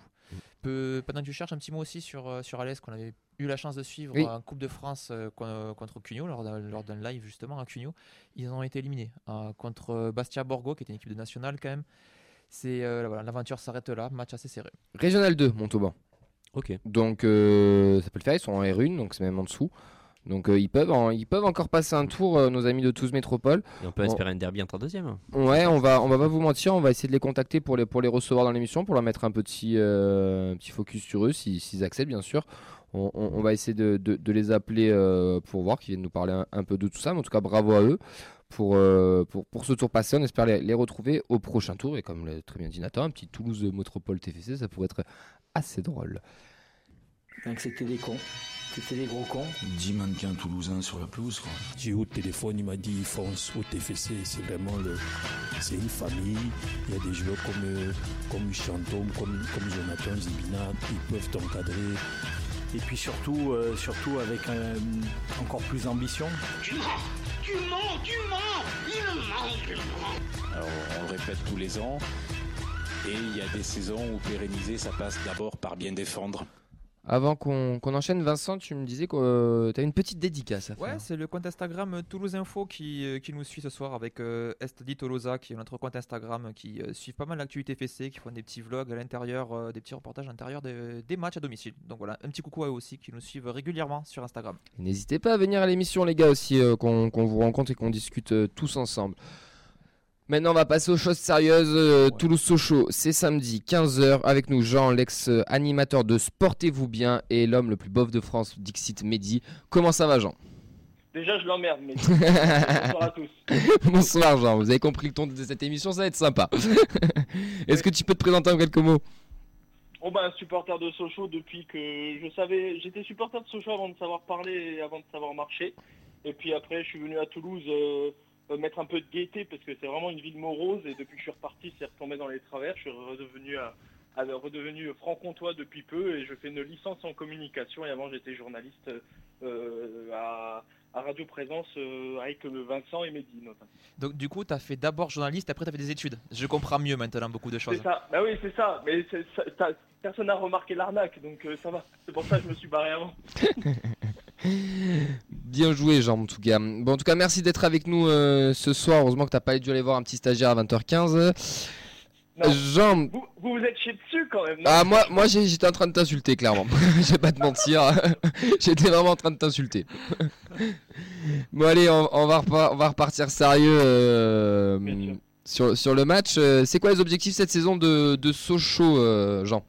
Mm. Pendant que tu cherches un petit mot aussi sur, euh, sur Alès, qu'on avait eu la chance de suivre Oui. en Coupe de France euh, con- contre Cugno, lors d'un lors d'un live justement à Cugno, ils ont été éliminés euh, contre Bastia Borgo, qui était une équipe de nationale quand même. C'est euh, voilà, l'aventure s'arrête là, match assez serré. Régional 2, Montauban. Ok. Donc euh, ça peut le faire, ils sont en R1, donc c'est même en dessous. Donc euh, ils, peuvent en- ils peuvent encore passer un tour, euh, nos amis de Toulouse Métropole. Et on peut espérer un derby entre deuxième. Ouais, on va, on va pas vous mentir, on va essayer de les contacter pour les, pour les recevoir dans l'émission, pour leur mettre un petit, euh, petit focus sur eux, si- s'ils acceptent bien sûr. On, on- on va essayer de, de- de les appeler euh, pour voir, qu'ils viennent nous parler un, un peu de tout ça. Mais en tout cas, bravo à eux pour, euh, pour, pour ce tour passé. On espère les, les retrouver au prochain tour. Et comme l'a très bien dit Nathan, un petit Toulouse Métropole TFC, ça pourrait être assez drôle. Donc c'était des cons. C'était des gros cons. 10 mannequins toulousains sur la pelouse. quoi. J'ai eu au téléphone, il m'a dit fonce au TFC, c'est vraiment le, c'est une famille. Il y a des joueurs comme, euh, comme Chantôme, comme, comme Jonathan Zibina, ils peuvent t'encadrer. Et puis surtout, euh, surtout avec euh, encore plus d'ambition. Tu mens Tu mens Tu mens Il Alors, on le répète tous les ans. Et il y a des saisons où pérenniser, ça passe d'abord par bien défendre. Avant qu'on qu'on enchaîne, Vincent, tu me disais que tu as une petite dédicace à faire. Ouais, c'est le compte Instagram euh, Toulouse Info qui, euh, qui nous suit ce soir avec euh, Estdi Tolosa, qui est notre compte Instagram, qui euh, suit pas mal l'actualité FC, qui font des petits vlogs à l'intérieur, euh, des petits reportages à l'intérieur des, des matchs à domicile. Donc voilà, un petit coucou à eux aussi qui nous suivent régulièrement sur Instagram. N'hésitez pas à venir à l'émission, les gars, aussi, euh, qu'on vous rencontre et qu'on discute euh, tous ensemble. Maintenant, on va passer aux choses sérieuses. Euh, Toulouse-Sochaux, c'est samedi, 15h. Avec nous, Jean, l'ex-animateur de Sportez-vous bien et l'homme le plus bof de France, Dixit Mehdi. Comment ça va, Jean? Déjà, je l'emmerde, mais bonsoir à tous. Bonsoir, Jean. Vous avez compris le ton de cette émission, ça va être sympa. Est-ce que tu peux te présenter en quelques mots? Bon ben, supporter de Sochaux depuis que je savais, j'étais supporter de Sochaux avant de savoir parler et avant de savoir marcher. Et puis après, je suis venu à Toulouse euh, mettre un peu de gaieté parce que c'est vraiment une ville morose et depuis que je suis reparti, c'est retombé dans les travers. Je suis redevenu à, à- redevenu franc-comtois depuis peu et je fais une licence en communication et avant j'étais journaliste euh, à, à Radio Présence euh, avec euh, Vincent et Mehdi notamment. Donc du coup, tu as fait d'abord journaliste, après tu as fait des études. Je comprends mieux maintenant beaucoup de choses. C'est ça, bah oui c'est ça, mais c'est- ça- t'as- personne n'a remarqué l'arnaque donc euh, ça va. C'est pour ça que je me suis barré avant. Bien joué, Jean, en tout cas. Bon, en tout cas, merci d'être avec nous euh, ce soir. Heureusement que t'as pas dû aller voir un petit stagiaire à 20h15. Non. Jean, Vous, vous vous êtes chié dessus quand même. non Ah moi, moi j'étais en train de t'insulter clairement. je vais pas te mentir, j'étais vraiment en train de t'insulter. bon allez, on, on va, repa- on va repartir sérieux euh, sur, sur le match. Euh, C'est quoi les objectifs cette saison de, de Sochaux, euh, Jean?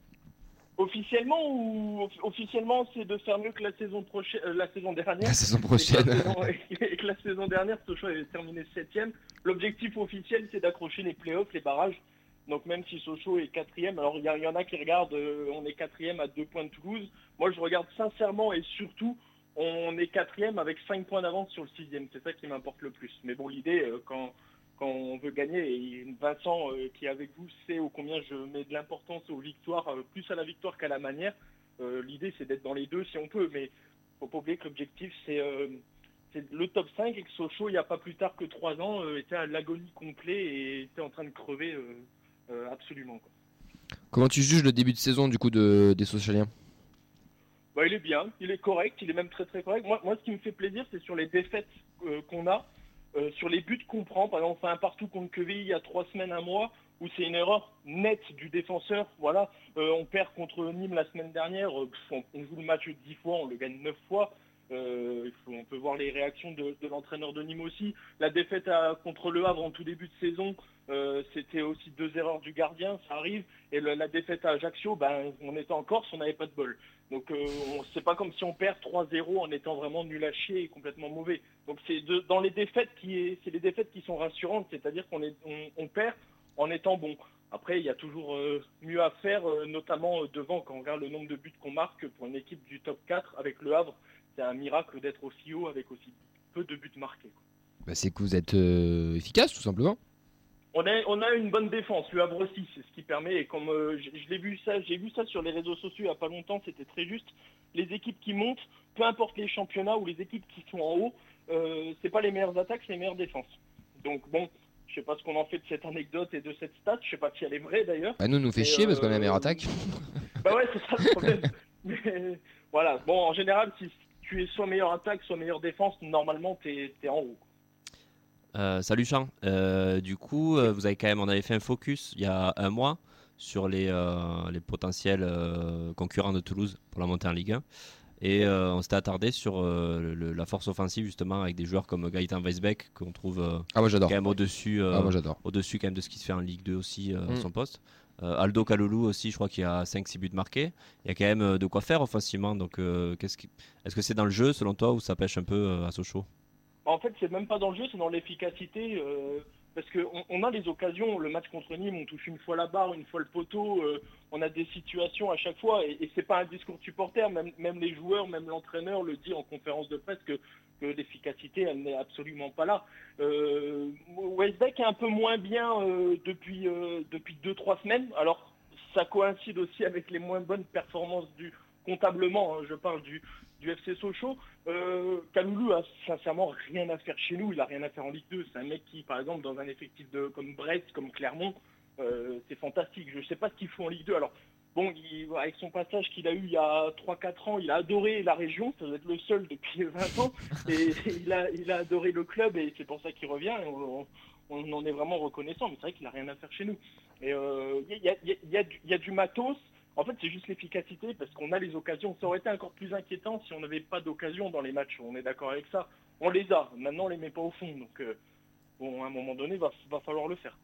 Officiellement ou off- officiellement c'est de faire mieux que la saison prochaine, euh, la saison dernière. La saison Et que prochaine. la saison- Et que la saison dernière, Sochaux avait terminé septième. L'objectif officiel c'est d'accrocher les playoffs, les barrages. Donc même si Sochaux est quatrième, alors il y, a- il y en a qui regardent, euh, on est quatrième à deux points de Toulouse. Moi je regarde sincèrement et surtout, on est quatrième avec cinq points d'avance sur le sixième. C'est ça qui m'importe le plus. Mais bon l'idée euh, quand quand on veut gagner, et Vincent euh, qui est avec vous sait combien je mets de l'importance aux victoires, euh, plus à la victoire qu'à la manière. Euh, L'idée c'est d'être dans les deux si on peut, mais faut pas oublier que l'objectif c'est le top 5 et que Sochaux il n'y a pas plus tard que 3 ans était à l'agonie complet et était en train de crever absolument. quoi. Comment tu juges le début de saison du coup de, des Sochaliens? Bah, il est bien, il est correct, il est même très très correct. Moi, moi ce qui me fait plaisir, c'est sur les défaites euh, qu'on a, euh, sur les buts qu'on prend. Par exemple, on fait un partout contre Quevilly il y a trois semaines, un mois, où c'est une erreur nette du défenseur. Voilà, Euh, on perd contre Nîmes la semaine dernière, euh, on, joue le match dix fois, on le gagne neuf fois. On peut voir les réactions de, l'entraîneur de Nîmes aussi. La défaite contre Le Havre en tout début de saison, c'était aussi deux erreurs du gardien, ça arrive. Et la défaite à Ajaccio, ben, on était en Corse, on n'avait pas de bol. Donc euh, c'est pas comme si on perd 3-0 en étant vraiment nul à chier et complètement mauvais. Donc c'est dans les défaites qui est, c'est les défaites qui sont rassurantes, c'est-à-dire qu'on perd en étant bon. Après il y a toujours euh, mieux à faire, euh, notamment euh, devant quand on regarde le nombre de buts qu'on marque pour une équipe du top 4 avec le Havre, c'est un miracle d'être aussi haut avec aussi peu de buts marqués. bah, C'est que vous êtes efficace tout simplement. On a, on a une bonne défense, le Havre aussi, c'est ce qui permet, et comme euh, je, je l'ai vu ça, j'ai vu ça sur les réseaux sociaux il n'y a pas longtemps, c'était très juste, les équipes qui montent, peu importe les championnats ou les équipes qui sont en haut, euh, c'est pas les meilleures attaques, c'est les meilleures défenses. Donc bon, je sais pas ce qu'on en fait de cette anecdote et de cette stat, je sais pas si elle est vraie d'ailleurs. Bah, nous, nous fait chier parce qu'on a la euh, meilleure attaque. Bah ouais, c'est ça le problème. Mais voilà, bon, en général, si tu es soit meilleure attaque, soit meilleure défense, normalement, t'es es en haut. Euh, salut Champ. Euh, du coup, euh, vous avez quand même, on avait fait un focus il y a un mois sur les, euh, les potentiels euh, concurrents de Toulouse pour la montée en Ligue 1. Et euh, on s'était attardé sur euh, le- la force offensive justement avec des joueurs comme Gaëtan Weisbeck qu'on trouve euh, Ah, quand même au-dessus euh, Ah, au-dessus quand même de ce qui se fait en Ligue 2 aussi euh, à Mm. son poste. Euh, Aldo Kaloulou aussi, je crois qu'il y a 5-6 buts marqués. Il y a quand même euh, de quoi faire offensivement. Donc, euh, qu'est-ce qui... est-ce que c'est dans le jeu selon toi ou ça pêche un peu euh, à Sochaux? En fait, c'est même pas dans le jeu, c'est dans l'efficacité. euh, parce qu'on on a les occasions. Le match contre Nîmes, on touche une fois la barre, une fois le poteau. euh, on a des situations à chaque fois. Et, et c'est pas un discours supporter. Même, les joueurs, même l'entraîneur le dit en conférence de presse que, l'efficacité, elle n'est absolument pas là. Euh, Westbeck est un peu moins bien euh, depuis euh, depuis deux trois semaines. Alors ça coïncide aussi avec les moins bonnes performances du comptablement. hein, je parle du du FC Sochaux. Euh, Kaloulou a sincèrement rien à faire chez nous, il a rien à faire en Ligue 2. C'est un mec qui, par exemple, dans un effectif de, comme Brest, comme Clermont, euh, c'est fantastique. Je ne sais pas ce qu'il faut en Ligue 2. Alors, bon, il- avec son passage qu'il a eu il y a 3-4 ans, il a adoré la région, ça doit être le seul depuis 20 ans, et il a, il a adoré le club, et c'est pour ça qu'il revient. on, en est vraiment reconnaissant, mais c'est vrai qu'il n'a rien à faire chez nous. Et euh, il y, y a du matos, en fait, c'est juste l'efficacité parce qu'on a les occasions. Ça aurait été encore plus inquiétant si on n'avait pas d'occasion dans les matchs. On est d'accord avec ça. On les a. Maintenant, on les met pas au fond. Donc, euh, à un moment donné, va, va falloir le faire.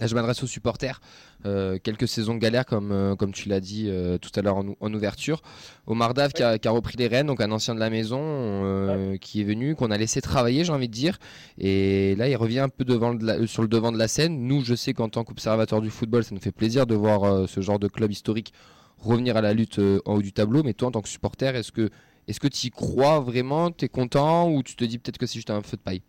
Là, je m'adresse aux supporters. Euh, quelques saisons de galère, comme, euh, comme tu l'as dit euh, tout à l'heure en, ou- en ouverture. Omar Dave qui, a, qui a repris les rênes, donc un ancien de la maison qui est venu, qu'on a laissé travailler, j'ai envie de dire. Et là, il revient un peu devant la- sur le devant de la scène. Nous, je sais qu'en tant qu'observateur du football, ça nous fait plaisir de voir ce genre de club historique revenir à la lutte en haut du tableau. Mais toi, en tant que supporter, est-ce que est-ce que tu y crois vraiment? Tu es content? Ou tu te dis peut-être que c'est juste un feu de paille?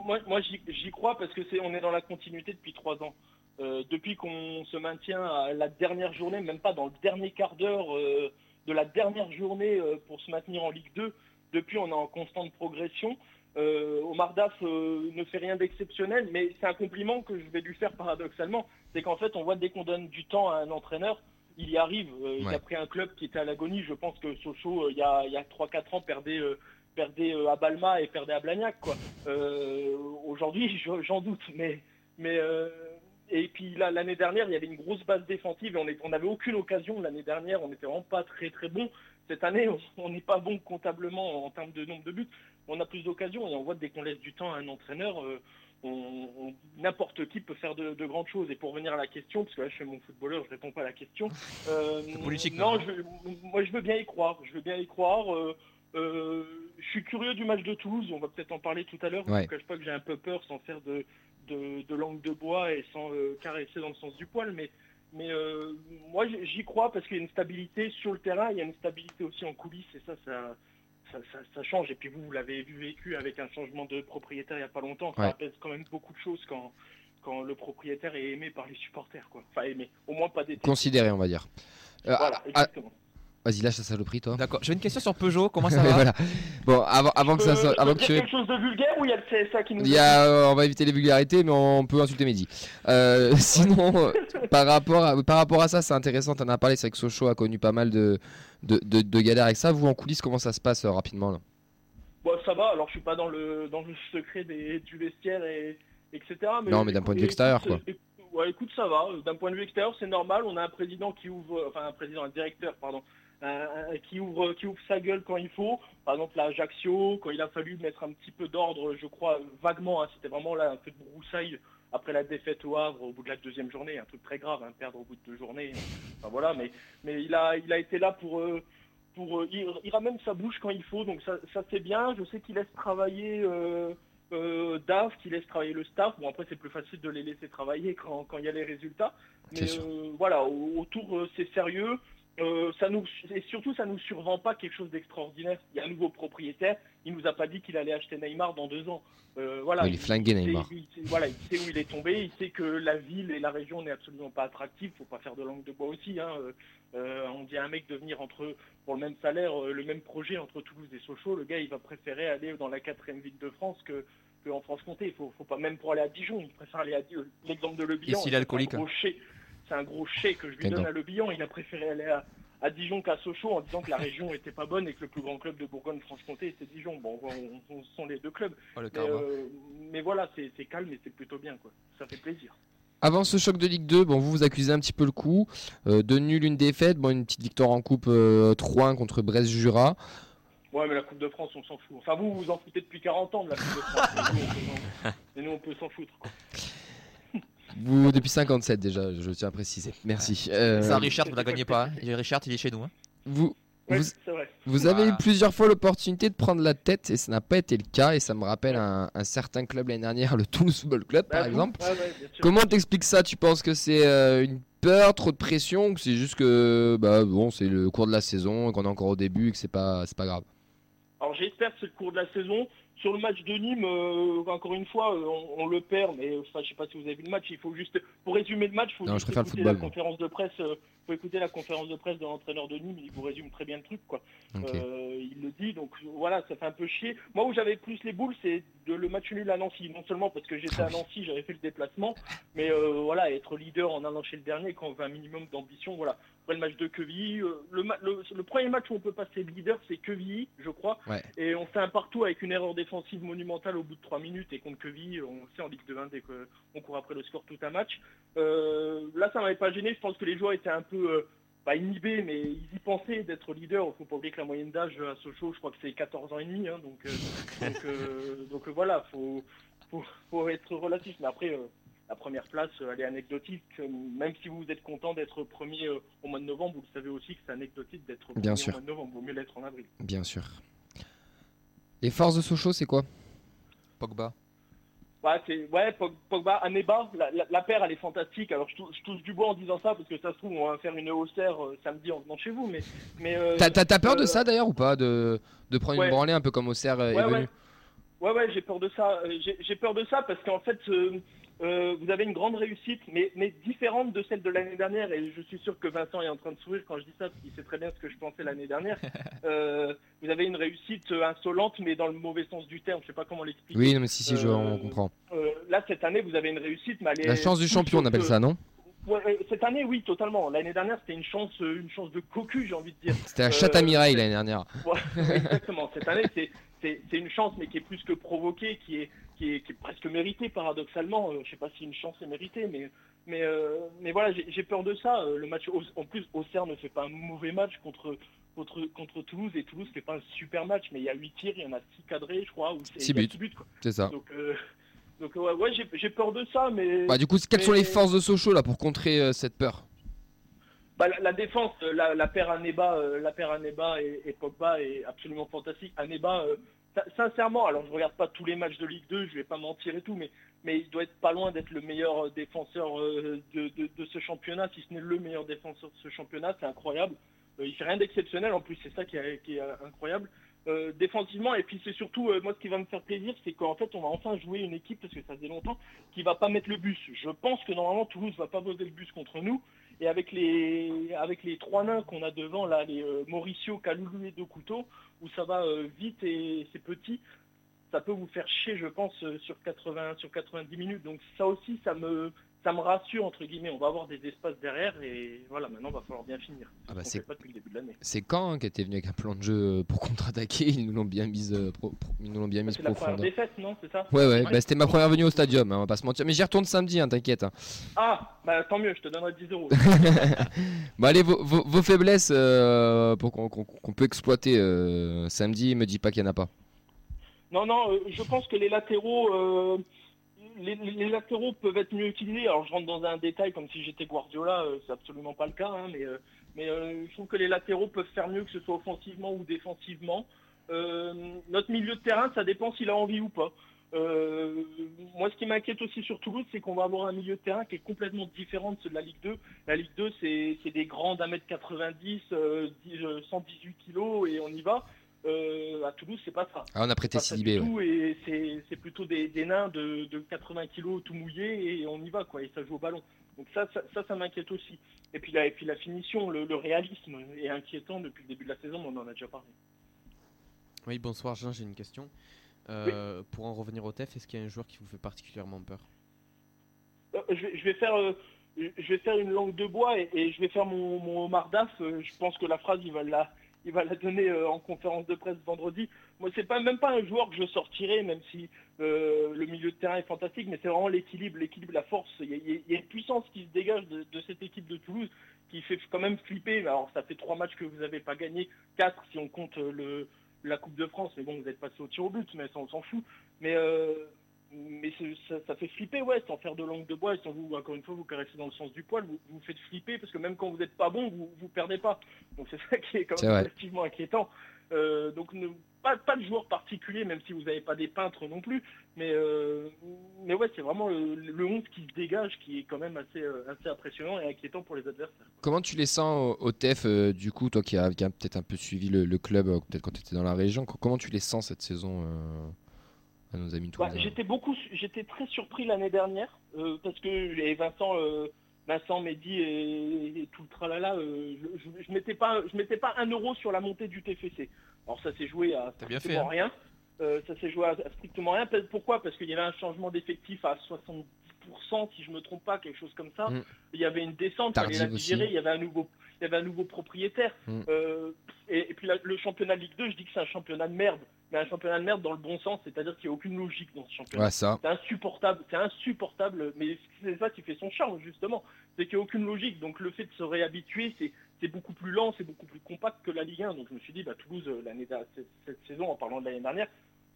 Moi, moi, j'y crois parce que c'est on est dans la continuité depuis trois ans. Euh, depuis qu'on se maintient à la dernière journée, même pas dans le dernier quart d'heure euh, de la dernière journée euh, pour se maintenir en Ligue 2, depuis on est en constante progression. Omar Daf ne fait rien d'exceptionnel, mais c'est un compliment que je vais lui faire paradoxalement. C'est qu'en fait, on voit dès qu'on donne du temps à un entraîneur, il y arrive. Il a pris un club qui était à l'agonie. Je pense que Sochaux, il y a, il y a 3-4 ans, perdait, perdait euh, à Balma et perdait à Blagnac. Quoi. Euh, Aujourd'hui, je- j'en doute. Mais, mais, euh, et puis là, l'année dernière, il y avait une grosse base défensive et on n'avait aucune occasion. L'année dernière, on n'était vraiment pas très très bon. Cette année, on- n'est pas bon comptablement en termes de nombre de buts. On a plus d'occasions et on voit dès qu'on laisse du temps à un entraîneur, euh, on- on- n'importe qui peut faire de, de grandes choses. Et pour revenir à la question, parce que là je suis mon footballeur, je réponds pas à la question. Euh, politique, non, je, moi je veux bien y croire. Je veux bien y croire. euh, je suis curieux du match de Toulouse. On va peut-être en parler tout à l'heure. Je Ouais. ne cache pas que j'ai un peu peur sans faire de, de, de langue de bois et sans euh, caresser dans le sens du poil, mais mais euh, moi j'y crois parce qu'il y a une stabilité sur le terrain, il y a une stabilité aussi en coulisses et ça ça ça, ça- ça change. Et puis vous, vous l'avez vu vécu avec un changement de propriétaire il n'y a pas longtemps. Ça Ouais. apaise quand même beaucoup de choses quand quand le propriétaire est aimé par les supporters quoi. Enfin aimé, au moins pas détesté. Considéré, on va dire. Euh, Voilà, exactement. Vas-y, lâche ta saloperie, toi. D'accord. J'ai une question sur Peugeot. Comment ça va Voilà. Bon, avant, avant que ça Euh, soit, avant que tu quelque chose de vulgaire ou il y a le CSA qui nous Il y a, euh, on va éviter les vulgarités, mais on peut insulter Mehdi. Euh, sinon, par, rapport à, par rapport à ça, c'est intéressant, tu en as parlé, c'est vrai que Sochaux a connu pas mal de, de, de- de galères avec ça. Vous, en coulisses, comment ça se passe euh, rapidement là? Bon, ça va, alors je suis pas dans le, dans le secret des, du vestiaire, et, etc. Non, mais d'un point de vue extérieur, quoi. écoute, ouais, écoute, ça va. D'un point de vue extérieur, c'est normal. On a un président qui ouvre, enfin un président, un directeur, pardon, qui, ouvre, qui ouvre sa gueule quand il faut. Par exemple, là, Ajaccio, quand il a fallu mettre un petit peu d'ordre, je crois, vaguement, hein, c'était vraiment là un peu de broussaille après la défaite au Havre au bout de la deuxième journée, un truc très grave, hein, perdre au bout de deux journées. Enfin, voilà, mais, mais il, a, il a été là pour, euh, pour euh, il, il ramène sa bouche quand il faut, donc ça, ça c'est bien. Je sais qu'il laisse travailler euh, euh, DAF, qu'il laisse travailler le staff. Bon après c'est plus facile de les laisser travailler quand, quand il y a les résultats. Mais euh, voilà, au- autour euh, c'est sérieux. Euh, ça nous et surtout ça nous survend pas quelque chose d'extraordinaire. Il y a un nouveau propriétaire. Il nous a pas dit qu'il allait acheter Neymar dans deux ans. Euh, voilà. Il est flingué, sait- Neymar. il sait- voilà, il sait où il est tombé. Il sait que la ville et la région n'est absolument pas attractive. Faut pas faire de langue de bois aussi. Hein. Euh, on dit à un mec de venir entre pour le même salaire, le même projet entre Toulouse et Sochaux. Le gars, il va préférer aller dans la quatrième ville de France que que en France-Comté. Il faut, faut pas même pour aller à Dijon. Il préfère aller à Dijon. L'exemple de Le Bihan. s'il est un alcoolique, gros hein. C'est un gros chèque que je lui donne à Le Bihan. Il a préféré aller à, à Dijon qu'à Sochaux en disant que la région était pas bonne et que le plus grand club de Bourgogne-Franche-Comté c'était Dijon. Bon, on, on- sont les deux clubs. Oh, le mais, karma. euh, mais voilà, c'est calme et c'est plutôt bien, quoi. Ça fait plaisir. Avant ce choc de Ligue 2, bon, vous vous accusez un petit peu le coup. Euh, de nul, une défaite. Bon, une petite victoire en coupe euh, 3-1 contre Brest-Jura. Ouais, mais la Coupe de France, on s'en fout. Enfin, vous, vous en foutez depuis 40 ans de la Coupe de France. mais nous, on peut s'en- mais nous, on peut s'en foutre. quoi. Vous, depuis 57 déjà, je tiens à préciser. Merci. Euh, Ça, Richard, vous la gagnez pas. hein. Richard, il est chez nous. hein. vous, vous, c'est vrai. vous avez eu plusieurs fois l'opportunité de prendre la tête et ça n'a pas été le cas. Et ça me rappelle un, un certain club l'année dernière, le Toulouse Football Club par Bah, vous- exemple. ouais. Comment t'expliques ça? Tu penses que c'est euh, une peur, trop de pression, ou que c'est juste que bah, bon, c'est le cours de la saison et qu'on est encore au début et que c'est pas, c'est pas grave? Alors j'espère que c'est le cours de la saison. Sur le match de Nîmes, euh, encore une fois, euh, on, on le perd, mais enfin, je sais pas si vous avez vu le match. Il faut juste, pour résumer le match, il faut Non, je écouter football, la moi. conférence de presse. euh, faut écouter la conférence de presse de l'entraîneur de Nîmes. Il vous résume très bien le truc, quoi. Euh, il le dit, donc voilà, ça fait un peu chier. Moi, où j'avais plus les boules, c'est de le match nul à Nancy. Non seulement parce que j'étais à Nancy, j'avais fait le déplacement, mais voilà, être leader en allant chez le dernier quand on veut un minimum d'ambition, voilà. Après le match de Quevilly, euh, le, ma- le- le premier match où on peut passer leader, c'est Quevilly, je crois. Ouais. Et on fait un partout avec une erreur défensive monumentale au bout de 3 minutes. Et contre Quevilly, on sait en Ligue 2 1 dès qu'on court après le score tout un match. Euh, là, ça m'avait pas gêné. Je pense que les joueurs étaient un peu euh, pas inhibés, mais ils y pensaient d'être leader. Il faut pas oublier que la moyenne d'âge à Sochaux, je crois que c'est 14 ans et demi. hein, donc, euh, donc, euh, donc, euh, voilà, faut, faut, faut être relatif. Mais après, euh, la première place, euh, elle est anecdotique. Euh, Même si vous êtes content d'être premier euh, au mois de novembre, vous le savez aussi que c'est anecdotique d'être premier Bien au sûr. mois de novembre. Vaut mieux l'être en avril. Bien sûr. Les forces de Sochaux, c'est quoi? Pogba. Ouais, c'est ouais, Pog- Pogba, Aneba, la, la, la paire elle est fantastique. Alors je, tou- je touche du bois en disant ça parce que ça se trouve on va faire une haussière euh, samedi en venant chez vous, mais mais. euh, T'as peur de ça d'ailleurs ou pas? De, de prendre ouais. une branlée un peu comme Auxerre euh, est Ouais, venu? ouais. Ouais, ouais, j'ai peur de ça. J'ai j'ai peur de ça parce qu'en fait, euh, vous avez une grande réussite, mais, mais différente de celle de l'année dernière. Et je suis sûr que Vincent est en train de sourire quand je dis ça, parce qu'il sait très bien ce que je pensais l'année dernière. Euh, vous avez une réussite euh, insolente, mais dans le mauvais sens du terme. Je sais pas comment l'expliquer. Oui, non, mais si, si, je, Euh, on comprend. là, cette année, vous avez une réussite, mais elle est La chance du champion, on appelle ça, non? Cette année, oui, totalement. L'année dernière, c'était une chance, une chance de cocu, j'ai envie de dire. C'était à Euh, Châtamireille l'année dernière. Ouais, exactement. Cette année, c'est une chance, mais qui est plus que provoquée, qui est qui est, qui est presque méritée, paradoxalement. Euh, je sais pas si une chance est méritée, mais mais euh, mais voilà, j'ai peur de ça. Euh, Le match, en plus, Auxerre ne fait pas un mauvais match contre contre contre Toulouse et Toulouse fait pas un super match, mais il y a 8 tirs, il y en a 6 cadrés, je crois, ou c'est- Six il y a buts. C'est ça. Donc euh, donc ouais, ouais, j'ai peur de ça, mais Bah, du coup, quelles mais- sont les forces de Sochaux là pour contrer cette peur? Bah, la, défense, euh, la, la paire Aneba, euh, et, Pogba est absolument fantastique. Aneba, euh, sin- sincèrement, alors je regarde pas tous les matchs de Ligue 2, je vais pas mentir et tout, mais, il doit être pas loin d'être le meilleur défenseur de, ce championnat, si ce n'est le meilleur défenseur de ce championnat, c'est incroyable. Il fait rien d'exceptionnel, en plus c'est ça qui est, incroyable. Défensivement, et puis c'est surtout, moi ce qui va me faire plaisir, c'est qu'en fait on va enfin jouer une équipe, parce que ça faisait longtemps, qui va pas mettre le bus. Je pense que normalement Toulouse va pas poser le bus contre nous, et avec les, avec les trois nains qu'on a devant, là, les euh, Mauricio, Kaloulou et Deux Couteaux, où ça va euh, vite et c'est petit, ça peut vous faire chier, je pense, euh, sur 80, sur 90 minutes. Donc ça aussi, ça me, ça me rassure, entre guillemets. On va avoir des espaces derrière et voilà, maintenant, il va falloir bien finir. Ah bah, c'est- fait pas depuis le début de l'année. C'est quand hein, qui était venu avec un plan de jeu euh, pour contre-attaquer? Ils nous l'ont bien mise, euh, pro- pro- ils nous l'ont bien mise C'est la première défaite, non C'est ça? Ouais, ouais, bah, c'était ma première venue au stadium, hein, on va pas se mentir. Mais j'y retourne samedi, hein, t'inquiète. hein. Ah, bah tant mieux, je te donnerai 10 euros. Bon, allez, vos, vos- vos faiblesses euh, pour qu'on qu'on peut exploiter euh, samedi, me dis pas qu'il y en a pas. Non, non, euh, je pense que les latéraux, les, latéraux peuvent être mieux utilisés. Alors, je rentre dans un détail comme si j'étais Guardiola, euh, c'est absolument pas le cas, hein, mais, euh, mais euh, je trouve que les latéraux peuvent faire mieux que ce soit offensivement ou défensivement. Notre milieu de terrain, ça dépend s'il a envie ou pas. Moi, ce qui m'inquiète aussi sur Toulouse, c'est qu'on va avoir un milieu de terrain qui est complètement différent de ceux de la Ligue 2. La Ligue 2, c'est des grands d'un mètre 90, euh, 10, euh, 118 kilos et on y va. Euh, à Toulouse, c'est pas ça. Ah, on a prêté Sidibé, tout, et c'est c'est plutôt des, des nains de, de 80 kilos tout mouillés et on y va quoi et ça joue au ballon. Donc ça, ça, ça, ça m'inquiète aussi. Et puis la, et puis la finition, le, le réalisme est inquiétant depuis le début de la saison, mais on en a déjà parlé. Oui, bonsoir Jean, j'ai une question. Euh, Pour en revenir au TEF, est-ce qu'il y a un joueur qui vous fait particulièrement peur? Euh, je, vais, je vais faire, euh, je vais faire une langue de bois et, et je vais faire mon, mon Omar Daf. Je pense que la phrase, il va la, il va la donner euh, en conférence de presse vendredi. Moi, c'est pas même pas un joueur que je sortirais, même si euh, le milieu de terrain est fantastique, mais c'est vraiment l'équilibre, l'équilibre, la force. Il y, a, une puissance qui se dégage de, cette équipe de Toulouse qui fait quand même flipper. Alors, ça fait trois matchs que vous n'avez pas gagné, quatre si on compte euh, la Coupe de France. Mais bon, vous êtes passé au tir au but, mais ça, on s'en fout. Mais mais ça, ça fait flipper, ouais, sans faire de langue de bois, sans vous, encore une fois, vous caressez dans le sens du poil, vous vous faites flipper, parce que même quand vous n'êtes pas bon, vous vous perdez pas. Donc c'est ça qui est quand même relativement inquiétant. Euh, donc ne- pas, pas de joueur particulier, même si vous n'avez pas des peintres non plus, mais, euh, mais ouais, c'est vraiment le, le 11 qui se dégage, qui est quand même assez, euh, assez impressionnant et inquiétant pour les adversaires. Comment tu les sens au, au TEF, euh, du coup, toi qui as, peut-être un peu suivi le, le club, peut-être quand tu étais dans la région, co- comment tu les sens cette saison à nos amis Bah, j'étais beaucoup, j'étais très surpris l'année dernière euh, parce que et Vincent, euh, Vincent, Mehdi et, et tout le tralala, euh, je, je, je mettais pas, je mettais pas un euro sur la montée du TFC. Alors ça s'est joué à T'as bien fait, strictement hein. rien. Ça s'est joué à, à strictement rien. Pourquoi? Parce qu'il y avait un changement d'effectif à 70%, si je me trompe pas, quelque chose comme ça. Mm. Il y avait une descente, il fallait la digérer, il y avait un nouveau, il y avait un nouveau propriétaire. Mm. Euh, et, et puis la- le championnat de Ligue 2, je dis que c'est un championnat de merde, mais un championnat de merde dans le bon sens, c'est-à-dire qu'il n'y a aucune logique dans ce championnat. Ouais. C'est insupportable, c'est insupportable, mais c'est ça qui fait son charme justement, c'est qu'il n'y a aucune logique. Donc le fait de se réhabituer, c'est c'est beaucoup plus lent, c'est beaucoup plus compact que la Ligue 1. Donc je me suis dit, bah, Toulouse, euh, l'année cette, cette saison, en parlant de l'année dernière,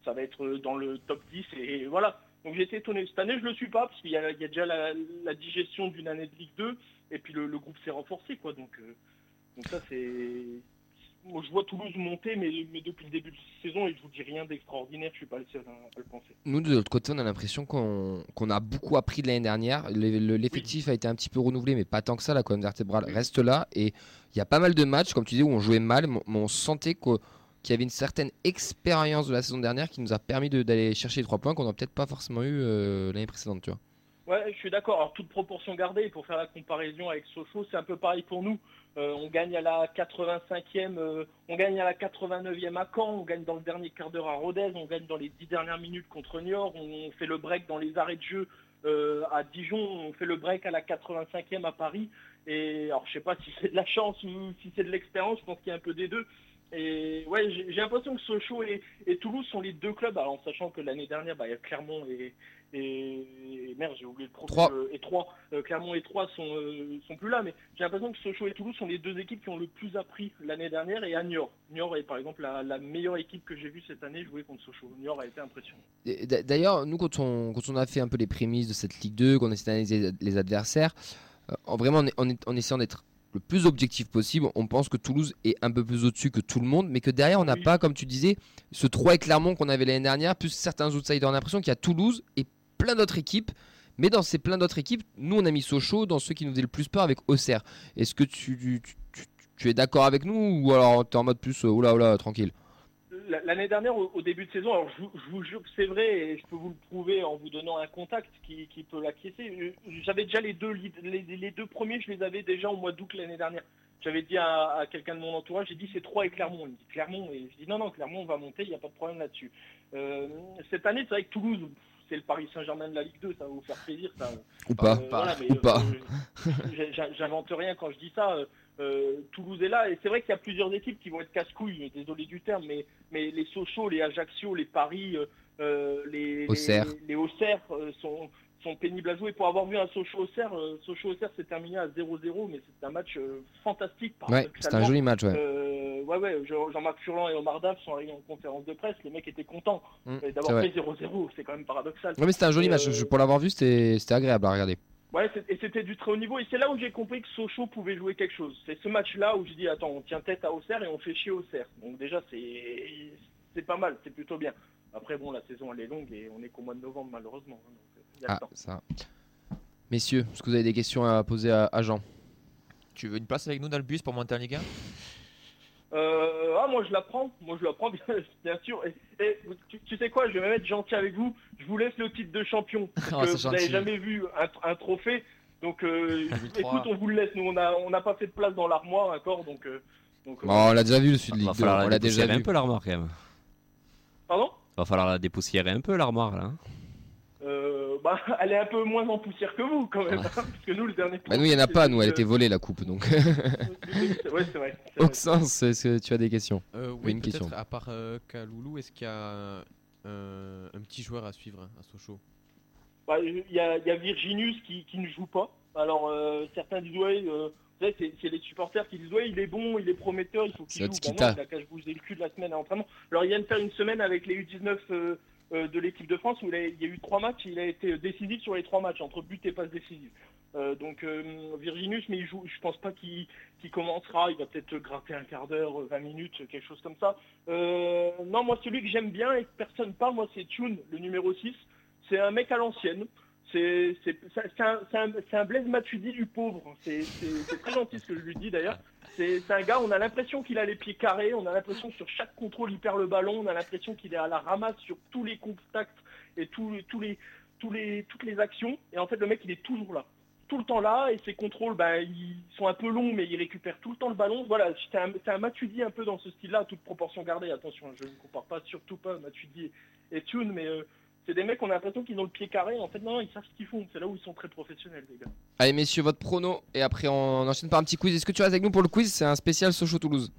ça va être euh, dans le top 10 et, et voilà. Donc j'ai été étonné. Cette année, je le suis pas, parce qu'il y, a il y a déjà la, la digestion d'une année de Ligue 2, et puis le, le groupe s'est renforcé, quoi. Donc, euh, donc ça, c'est... Moi, je vois Toulouse monter, mais, mais depuis le début de la saison, et je vous dis rien d'extraordinaire, je suis pas le seul à, à le penser. Nous, de l'autre côté, on a l'impression qu'on qu'on a beaucoup appris de l'année dernière. Le- le- L'effectif a été un petit peu renouvelé, mais pas tant que ça. La colonne vertébrale reste là. Et il y a pas mal de matchs, comme tu dis, où on jouait mal, mais on sentait qu'au- qu'il y avait une certaine expérience de la saison dernière qui nous a permis d'aller chercher les trois points qu'on n'a peut-être pas forcément eu euh, l'année précédente. Tu vois. Ouais, je suis d'accord. Alors, toute proportion gardée, pour faire la comparaison avec Sochaux, c'est un peu pareil pour nous. Euh, on gagne à la 85e, euh, on gagne à la 89e à Caen, on gagne dans le dernier quart d'heure à Rodez, on gagne dans les 10 dernières minutes contre Niort, on fait le break dans les arrêts de jeu à Dijon, on fait le break à la 85e à Paris. Et alors, je sais pas si c'est de la chance ou si c'est de l'expérience, je pense qu'il y a un peu des deux. Et ouais, j'ai l'impression que Sochaux et, et Toulouse sont les deux clubs, alors en sachant que l'année dernière, bah, il y a Clermont et, et, et merde, j'ai oublié le premier, Troyes. euh, et Troyes. Euh, Clermont et Troyes sont, euh, sont plus là, mais j'ai l'impression que Sochaux et Toulouse sont les deux équipes qui ont le plus appris l'année dernière et à Niort. Niort est par exemple la, la meilleure équipe que j'ai vue cette année jouer contre Sochaux. Niort a été impressionnant. D'ailleurs, nous, quand on, quand on a fait un peu les prémices de cette Ligue 2, qu'on a essayé d'analyser les adversaires, en vraiment, en, en, en essayant d'être le plus objectif possible, on pense que Toulouse est un peu plus au-dessus que tout le monde, mais que derrière, on n'a pas, comme tu disais, ce 3 et Clermont qu'on avait l'année dernière, plus certains outsiders. On a l'impression qu'il y a Toulouse et plein d'autres équipes. Mais dans ces plein d'autres équipes, nous, on a mis Sochaux dans ceux qui nous faisaient le plus peur avec Auxerre. Est-ce que tu, tu, tu- tu- tu es d'accord avec nous ou alors tu es en mode plus, euh, oula, oula, tranquille? L'année dernière, au, au début de saison, alors je, vous- je vous jure que c'est vrai et je peux vous le prouver en vous donnant un contact qui, qui peut l'acquiescer. Euh, J'avais déjà les deux, lead- les, les deux premiers, je les avais déjà au mois d'août l'année dernière. J'avais dit à, à quelqu'un de mon entourage, j'ai dit c'est 3 et Clermont. Il me dit Clermont et je dis non non Clermont on va monter, il n'y a pas de problème là-dessus. Euh, cette année c'est vrai que Toulouse c'est le Paris Saint-Germain de la Ligue 2, ça va vous faire plaisir ça. Ou pas. mais, Ou pas. j'ai- j'ai- J'invente rien quand je dis ça. Euh, Toulouse est là et c'est vrai qu'il y a plusieurs équipes qui vont être casse-couilles, désolé du terme, mais, mais les Sochaux, les Ajaccio, les Paris, euh, euh, les, Auxerre. les, les Auxerre euh, sont, sont pénibles à jouer. Pour avoir vu un Sochaux-Auxerre, Sochaux-Auxerre s'est terminé à 0-0, mais c'est un match fantastique. Ouais, c'était un joli match, ouais. Euh, ouais, ouais, Jean- Jean-Marc Furlan et Omar Daf sont arrivés en conférence de presse, les mecs étaient contents Mm, c'est d'avoir fait 0-0, c'est quand même paradoxal. Ouais, mais c'était un joli match. Pour l'avoir vu, c'était agréable à regarder. Ouais, c'est- et c'était du très haut niveau. Et c'est là où j'ai compris que Sochaux pouvait jouer quelque chose. C'est ce match-là où je dis, attends, on tient tête à Auxerre et on fait chier Auxerre. Donc déjà, c'est c'est pas mal, c'est plutôt bien. Après, bon, la saison, elle est longue et on est qu'au mois de novembre, malheureusement. hein, donc, euh, il y a le Ah, temps. ça. Messieurs, est-ce que vous avez des questions à poser à, à Jean? Tu veux une place avec nous dans le bus pour monter en Ligue 1 Euh, ah, moi, je la prends. Moi, je la prends, bien, bien sûr. Et, et tu, tu sais quoi, je vais me mettre gentil avec vous. Je vous laisse le titre de champion. Parce Oh, que vous n'avez jamais vu un, un trophée. Donc, euh, 2003. écoute, on vous le laisse. Nous, on n'a on n'a pas fait de place dans l'armoire encore. Donc, euh, donc, Bon, On l'a déjà vu le Sud Va Ligue 2, falloir on la déjà dépoussiérer vu. un peu l'armoire quand même. Pardon? Va falloir la dépoussiérer un peu l'armoire là. Euh, bah, elle est un peu moins en poussière que vous quand même, hein, parce que nous le dernier. Bah, nous, il n'y en a pas, nous, elle était volée la coupe, donc. Ouais, c'est vrai. vrai. Est-ce que tu as des questions? Euh, Oui, oui, une question. à part euh, Kaloulou, est-ce qu'il y a euh, un petit joueur à suivre hein, à Sochaux? Bah, Il y, a, il y a Virginius qui, qui ne joue pas. Alors euh, certains disent ouais, euh, vous savez, c'est, les supporters qui disent ouais, il est bon, il est prometteur, il faut qu'il joue. Bah non, il a qu'à bouger le cul de la semaine à l'entraînement. Alors il vient de faire une semaine avec les U19 euh, euh, de l'équipe de France où il, y a eu trois matchs, il a été décisif sur les trois matchs entre but et passe décisive. Euh, donc euh, Virginius, mais il joue, je pense pas qu'il, commencera. Il va peut-être gratter un quart d'heure, euh, 20 minutes, quelque chose comme ça. Euh, non, moi celui que j'aime bien et que personne parle, moi c'est Tune, le numéro 6. C'est un mec à l'ancienne. C'est un, un, un Blaise Matuidi du pauvre. C'est très gentil ce que je lui dis d'ailleurs. C'est un gars, on a l'impression qu'il a les pieds carrés, on a l'impression que sur chaque contrôle il perd le ballon, on a l'impression qu'il est à la ramasse sur tous les contacts et tous les, toutes les actions. Et en fait le mec il est toujours là. Tout le temps là et ses contrôles ben, ils sont un peu longs mais il récupère tout le temps le ballon. Voilà, c'est un, un un peu dans ce style-là, toute proportion gardée. Attention, je ne compare pas surtout pas Matuidi et Tune, mais euh, c'est des mecs on a l'impression qu'ils ont le pied carré. En fait non, ils savent ce qu'ils font. C'est là où ils sont très professionnels les gars. Allez, messieurs, votre prono, et après on enchaîne par un petit quiz. Est-ce que tu restes avec nous pour le quiz? C'est un spécial Sochaux-Toulouse.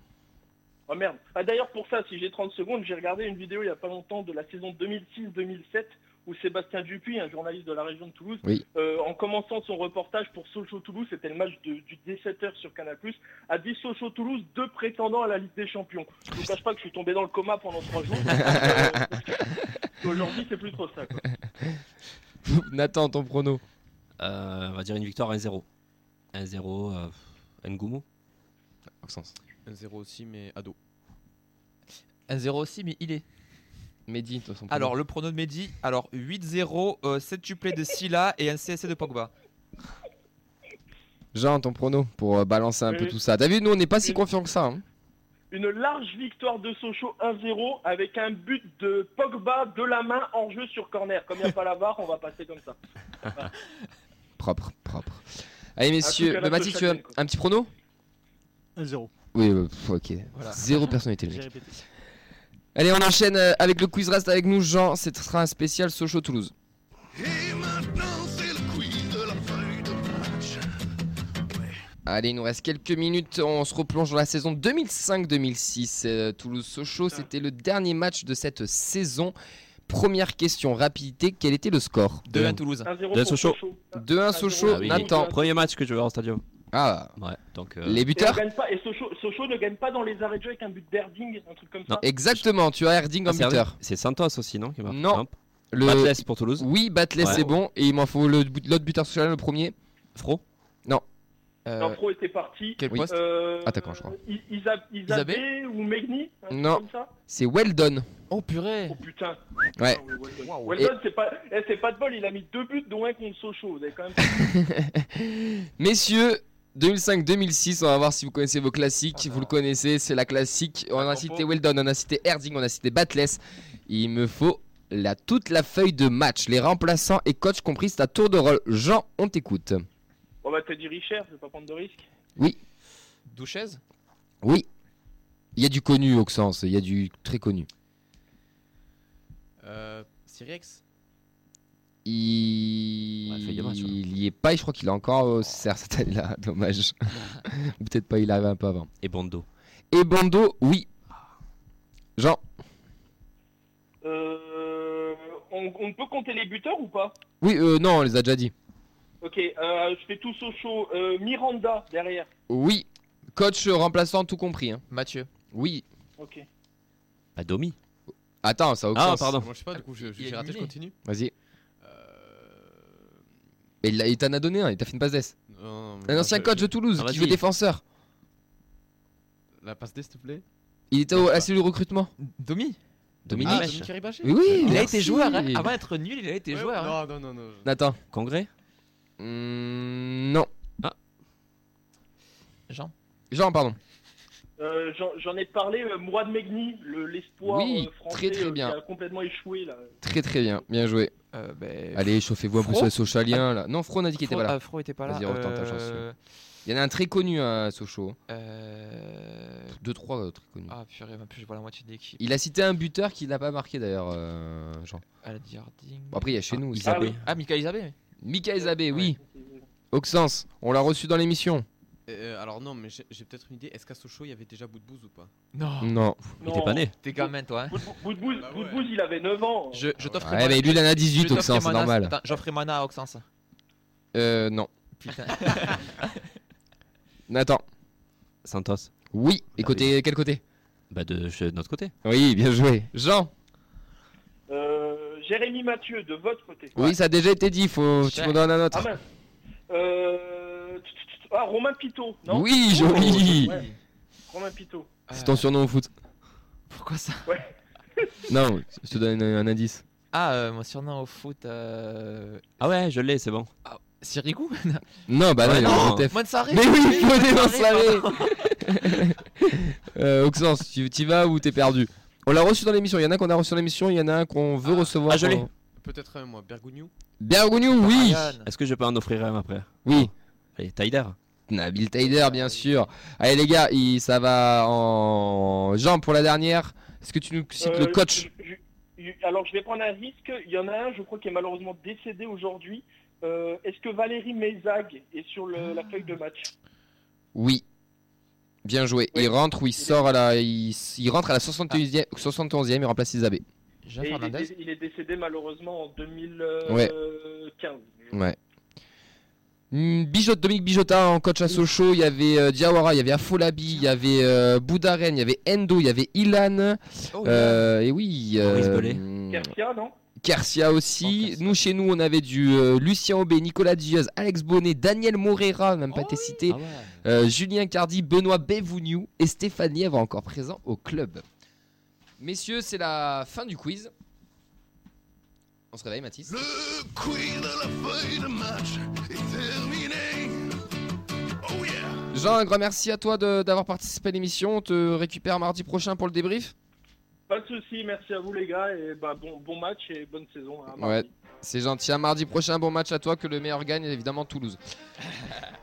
Oh merde. Ah, D'ailleurs, pour ça, si j'ai 30 secondes, j'ai regardé une vidéo il y a pas longtemps de la saison 2006-2007 où Sébastien Dupuis, un journaliste de la région de Toulouse, Oui. euh, en commençant son reportage pour Sochaux-Toulouse, c'était le match de- du 17h sur Canal+, a dit Sochaux-Toulouse, deux prétendants à la Ligue des Champions. Je vous cache pas que je suis tombé dans le coma pendant trois jours. Euh, Aujourd'hui, c'est plus trop ça. Quoi. Nathan, ton prono Euh, On va dire une victoire 1-0. 1-0, euh, Ngoumou. Oxens. 1-0 aussi, mais ado. 1-0 aussi, mais il est. Mehdi, toi, son prono. Alors, le prono de Mehdi, alors 8-0, euh, 7 tuplés de Silla et un CSC de Pogba. Jean, ton prono pour euh, balancer un peu Euh, tout ça. T'as vu, nous on n'est pas si confiants que ça. hein. Une large victoire de Sochaux 1-0 avec un but de Pogba de la main en jeu sur corner. Comme il n'y a pas la VAR, on va passer comme ça. Propre, propre. Allez, messieurs, bah, Mathis, tu as un petit prono? 1-0. Oui, euh, pff, ok. Voilà. Zéro personnalité, le mec. Allez, on enchaîne euh, avec le quiz. Reste avec nous, Jean. Ce sera un spécial Sochaux-Toulouse. Allez, il nous reste quelques minutes. On se replonge dans la saison 2005-2006. Euh, Toulouse-Sochaux, c'était le dernier match de cette saison. Première question, rapidité. Quel était le score 2-1 Toulouse. 1-0 De pour Sochaux. 2-1 Sochaux. Ah oui, Nathan. Premier match que je vais voir au stadium. Ah, Ouais, donc. euh, les Et, on buteurs gagne pas, et Sochaux, Sochaux ne gagne pas dans les arrêts de jeu avec un but d'Erding, un truc comme ça. Non. Exactement, tu as Erding ah, en c'est buteur. C'est Santos aussi, non qui marque Non. Le... Batles pour Toulouse. Oui, Batles, Ouais. c'est bon. Et il m'en faut le but- l'autre buteur social, le premier. Fro Non. Euh, L'infro était parti. quel poste? Euh, Attaquant, je crois. Isabé, Isabé? ou Megni Non. C'est Weldon. Oh purée Oh putain. Ouais. Ah Weldon. C'est pas, eh, c'est pas de bol, il a mis deux buts, dont un contre Sochaux. Vous avez quand même. Messieurs, 2005-2006, on va voir si vous connaissez vos classiques. vous le connaissez, c'est la classique. On a cité Weldon, on a cité Erding, on a cité Battles. Il me faut la, toute la feuille de match. Les remplaçants et coach compris, c'est à tour de rôle. Jean, on t'écoute. On va te dire Richard, je vais pas prendre de risque. Oui, Douchez oui. Il y a du connu, Auxence, il y a du très connu. Euh, Il... Ouais, match, il y est pas, et je crois qu'il est encore au CER cette année-là, dommage. Ou peut-être pas, il arrive un peu avant. Et Bondo. Et Bando, oui. Jean, Euh, on, on peut compter les buteurs ou pas? Oui, euh, non, on les a déjà dit. Ok, euh, je fais tout Sochaux. Euh, Miranda derrière. Oui, coach remplaçant tout compris. hein. Mathieu. Oui. Ok. Bah, Domi. Attends, ça a aucun Ah, sens. pardon. Moi je sais pas, du coup je- Il j'ai raté, je continue. Vas-y. Euh... Et il, il t'en a donné un, il t'a fait une passe d'ess. non, mais Un ancien je- coach de Toulouse Ah, qui vas-y. veut défenseur. La passe D s'il te plaît Il était au, à la cellule recrutement. Domi Dominique. Ah, Dominique Kiribaché Oui, oui, Il a merci. été joueur. hein. Avant d'être nul, il a été Ouais, joueur. hein. Non, non, non, non. Nathan. Congrès Hmm, non. Jean. Jean, pardon. Euh, J'en ai parlé, euh, Mourad Megni, le- l'espoir Oui, euh, français très, très euh, bien. qui a complètement échoué là. Très très bien, bien joué. Euh, ben, Allez, chauffez-vous un peu Fro sur les socialiens là. Non, Fro on a dit qu'il était pas là. ah, Fro était pas là. Vas-y, retente ta chance. Il y en a un très connu à Sochaux. euh, 2-3 euh, très connus. Ah purée, même plus je vois la moitié de l'équipe. Il a cité un buteur qui n'a pas marqué d'ailleurs, euh, Jean. Bon, après, il y a chez Ah, nous. Isabé. Ah, Mika Isabé. Mika Isabé, oui. Oxens, on l'a reçu dans l'émission. Euh, alors non, mais j'ai j'ai peut-être une idée. Est-ce qu'à Sochaux, il y avait déjà Boudbouz ou pas? Non. Non. Il était pas né. T'es gamin toi. Hein. Boudbouz, Boudbouz, il avait 9 ans. Je, je t'offre. Ouais, mais lui, il en a 18, Oxens, c'est normal. J'offre Mana à Oxens. Euh, non. Putain. Nathan. Santos. Oui. Et côté, quel côté? Bah de notre côté. Oui, bien joué. Jean. Euh, Jérémy Mathieu, de votre côté. Oui, ça a déjà été dit, faut... tu me donnes un autre. Ah mince. Euh... Ah, Romain Pitot, non Oui, joli. Ouais. Romain Pitot. C'est ton surnom au foot. Pourquoi ça Ouais. Non, je te donne un, un indice. Ah, euh, mon surnom au foot. Euh... Ah ouais, je l'ai, c'est bon. Ah, Sirigu Non, bah non, il en TF. Mansaré. Mais oui, il faut dénoncer. euh, tu tu y vas ou t'es perdu? On l'a reçu dans l'émission. Il y en a qu'on a reçu dans l'émission, il y en a un qu'on veut recevoir. ah, je l'ai. qu'on- Peut-être un, moi. Bergogneau Bergogneau, oui. Est-ce que je peux en offrir un après Oui. Allez, Tyler. Nabil Taider, bien sûr. Allez les gars, il- ça va en Jean pour la dernière. Est-ce que tu nous cites Euh, le coach je- je- je- alors, je vais prendre un risque. Il y en a un, je crois, qui est malheureusement décédé aujourd'hui. Euh, Est-ce que Valérie Mézag est sur le- la feuille de match? Oui. Bien joué. Il rentre ou il sort à la il, il rentre à la 71e, 71e, il remplace Isabé. Et il, est, il est décédé malheureusement en 2015. Ouais. Ouais. Hmm, Bijot, Dominique Bijota en coach à Sochaux, il y avait euh, Diawara, il y avait Afolabi, il y avait euh, Boudaren, il y avait Endo, il y avait Ilan. Oh, euh, et oui. Maurice euh. Kersia, non? Kersia aussi. Nous, chez nous, on avait du euh, Lucien Aubé, Nicolas Diaz, Alex Bonnet, Daniel Morera, même pas été cité, Ah ouais. euh, Julien Cardi, Benoît Bevouniou et Stéphanie Lièvre encore présents au club. Messieurs, c'est la fin du quiz. On se réveille, Mathis Le quiz de la feuille de match est terminé. Oh yeah. Jean, un grand merci à toi de- d'avoir participé à l'émission. On te récupère mardi prochain pour le débrief. Pas de souci, merci à vous les gars et bah, bon, bon match et bonne saison. hein, Ouais, c'est gentil. À mardi prochain, bon match à toi. Que le meilleur gagne, évidemment, Toulouse.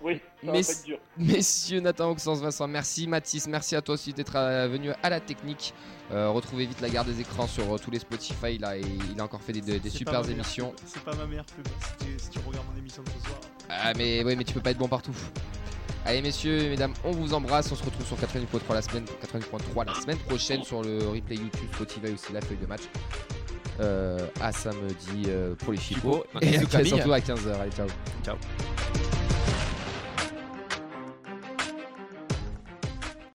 Oui, ça Mais- va pas être dur. Messieurs Nathan Oxens, Vincent, merci Mathis, merci à toi aussi d'être euh, venu à la technique. Euh, retrouvez vite la garde des écrans sur euh, tous les Spotify là et il a encore fait des, des super émissions. pub. C'est pas ma meilleure pub. Si tu, si tu regardes mon émission de ce soir. Ah mais ouais mais tu peux pas être bon partout. Allez messieurs et mesdames, on vous embrasse, on se retrouve sur 88.3 la semaine 88.3 la semaine prochaine sur le replay YouTube, Spotify aussi la feuille de match. Euh, à samedi euh, pour les chipots et à- surtout à 15h. Allez ciao. Ciao.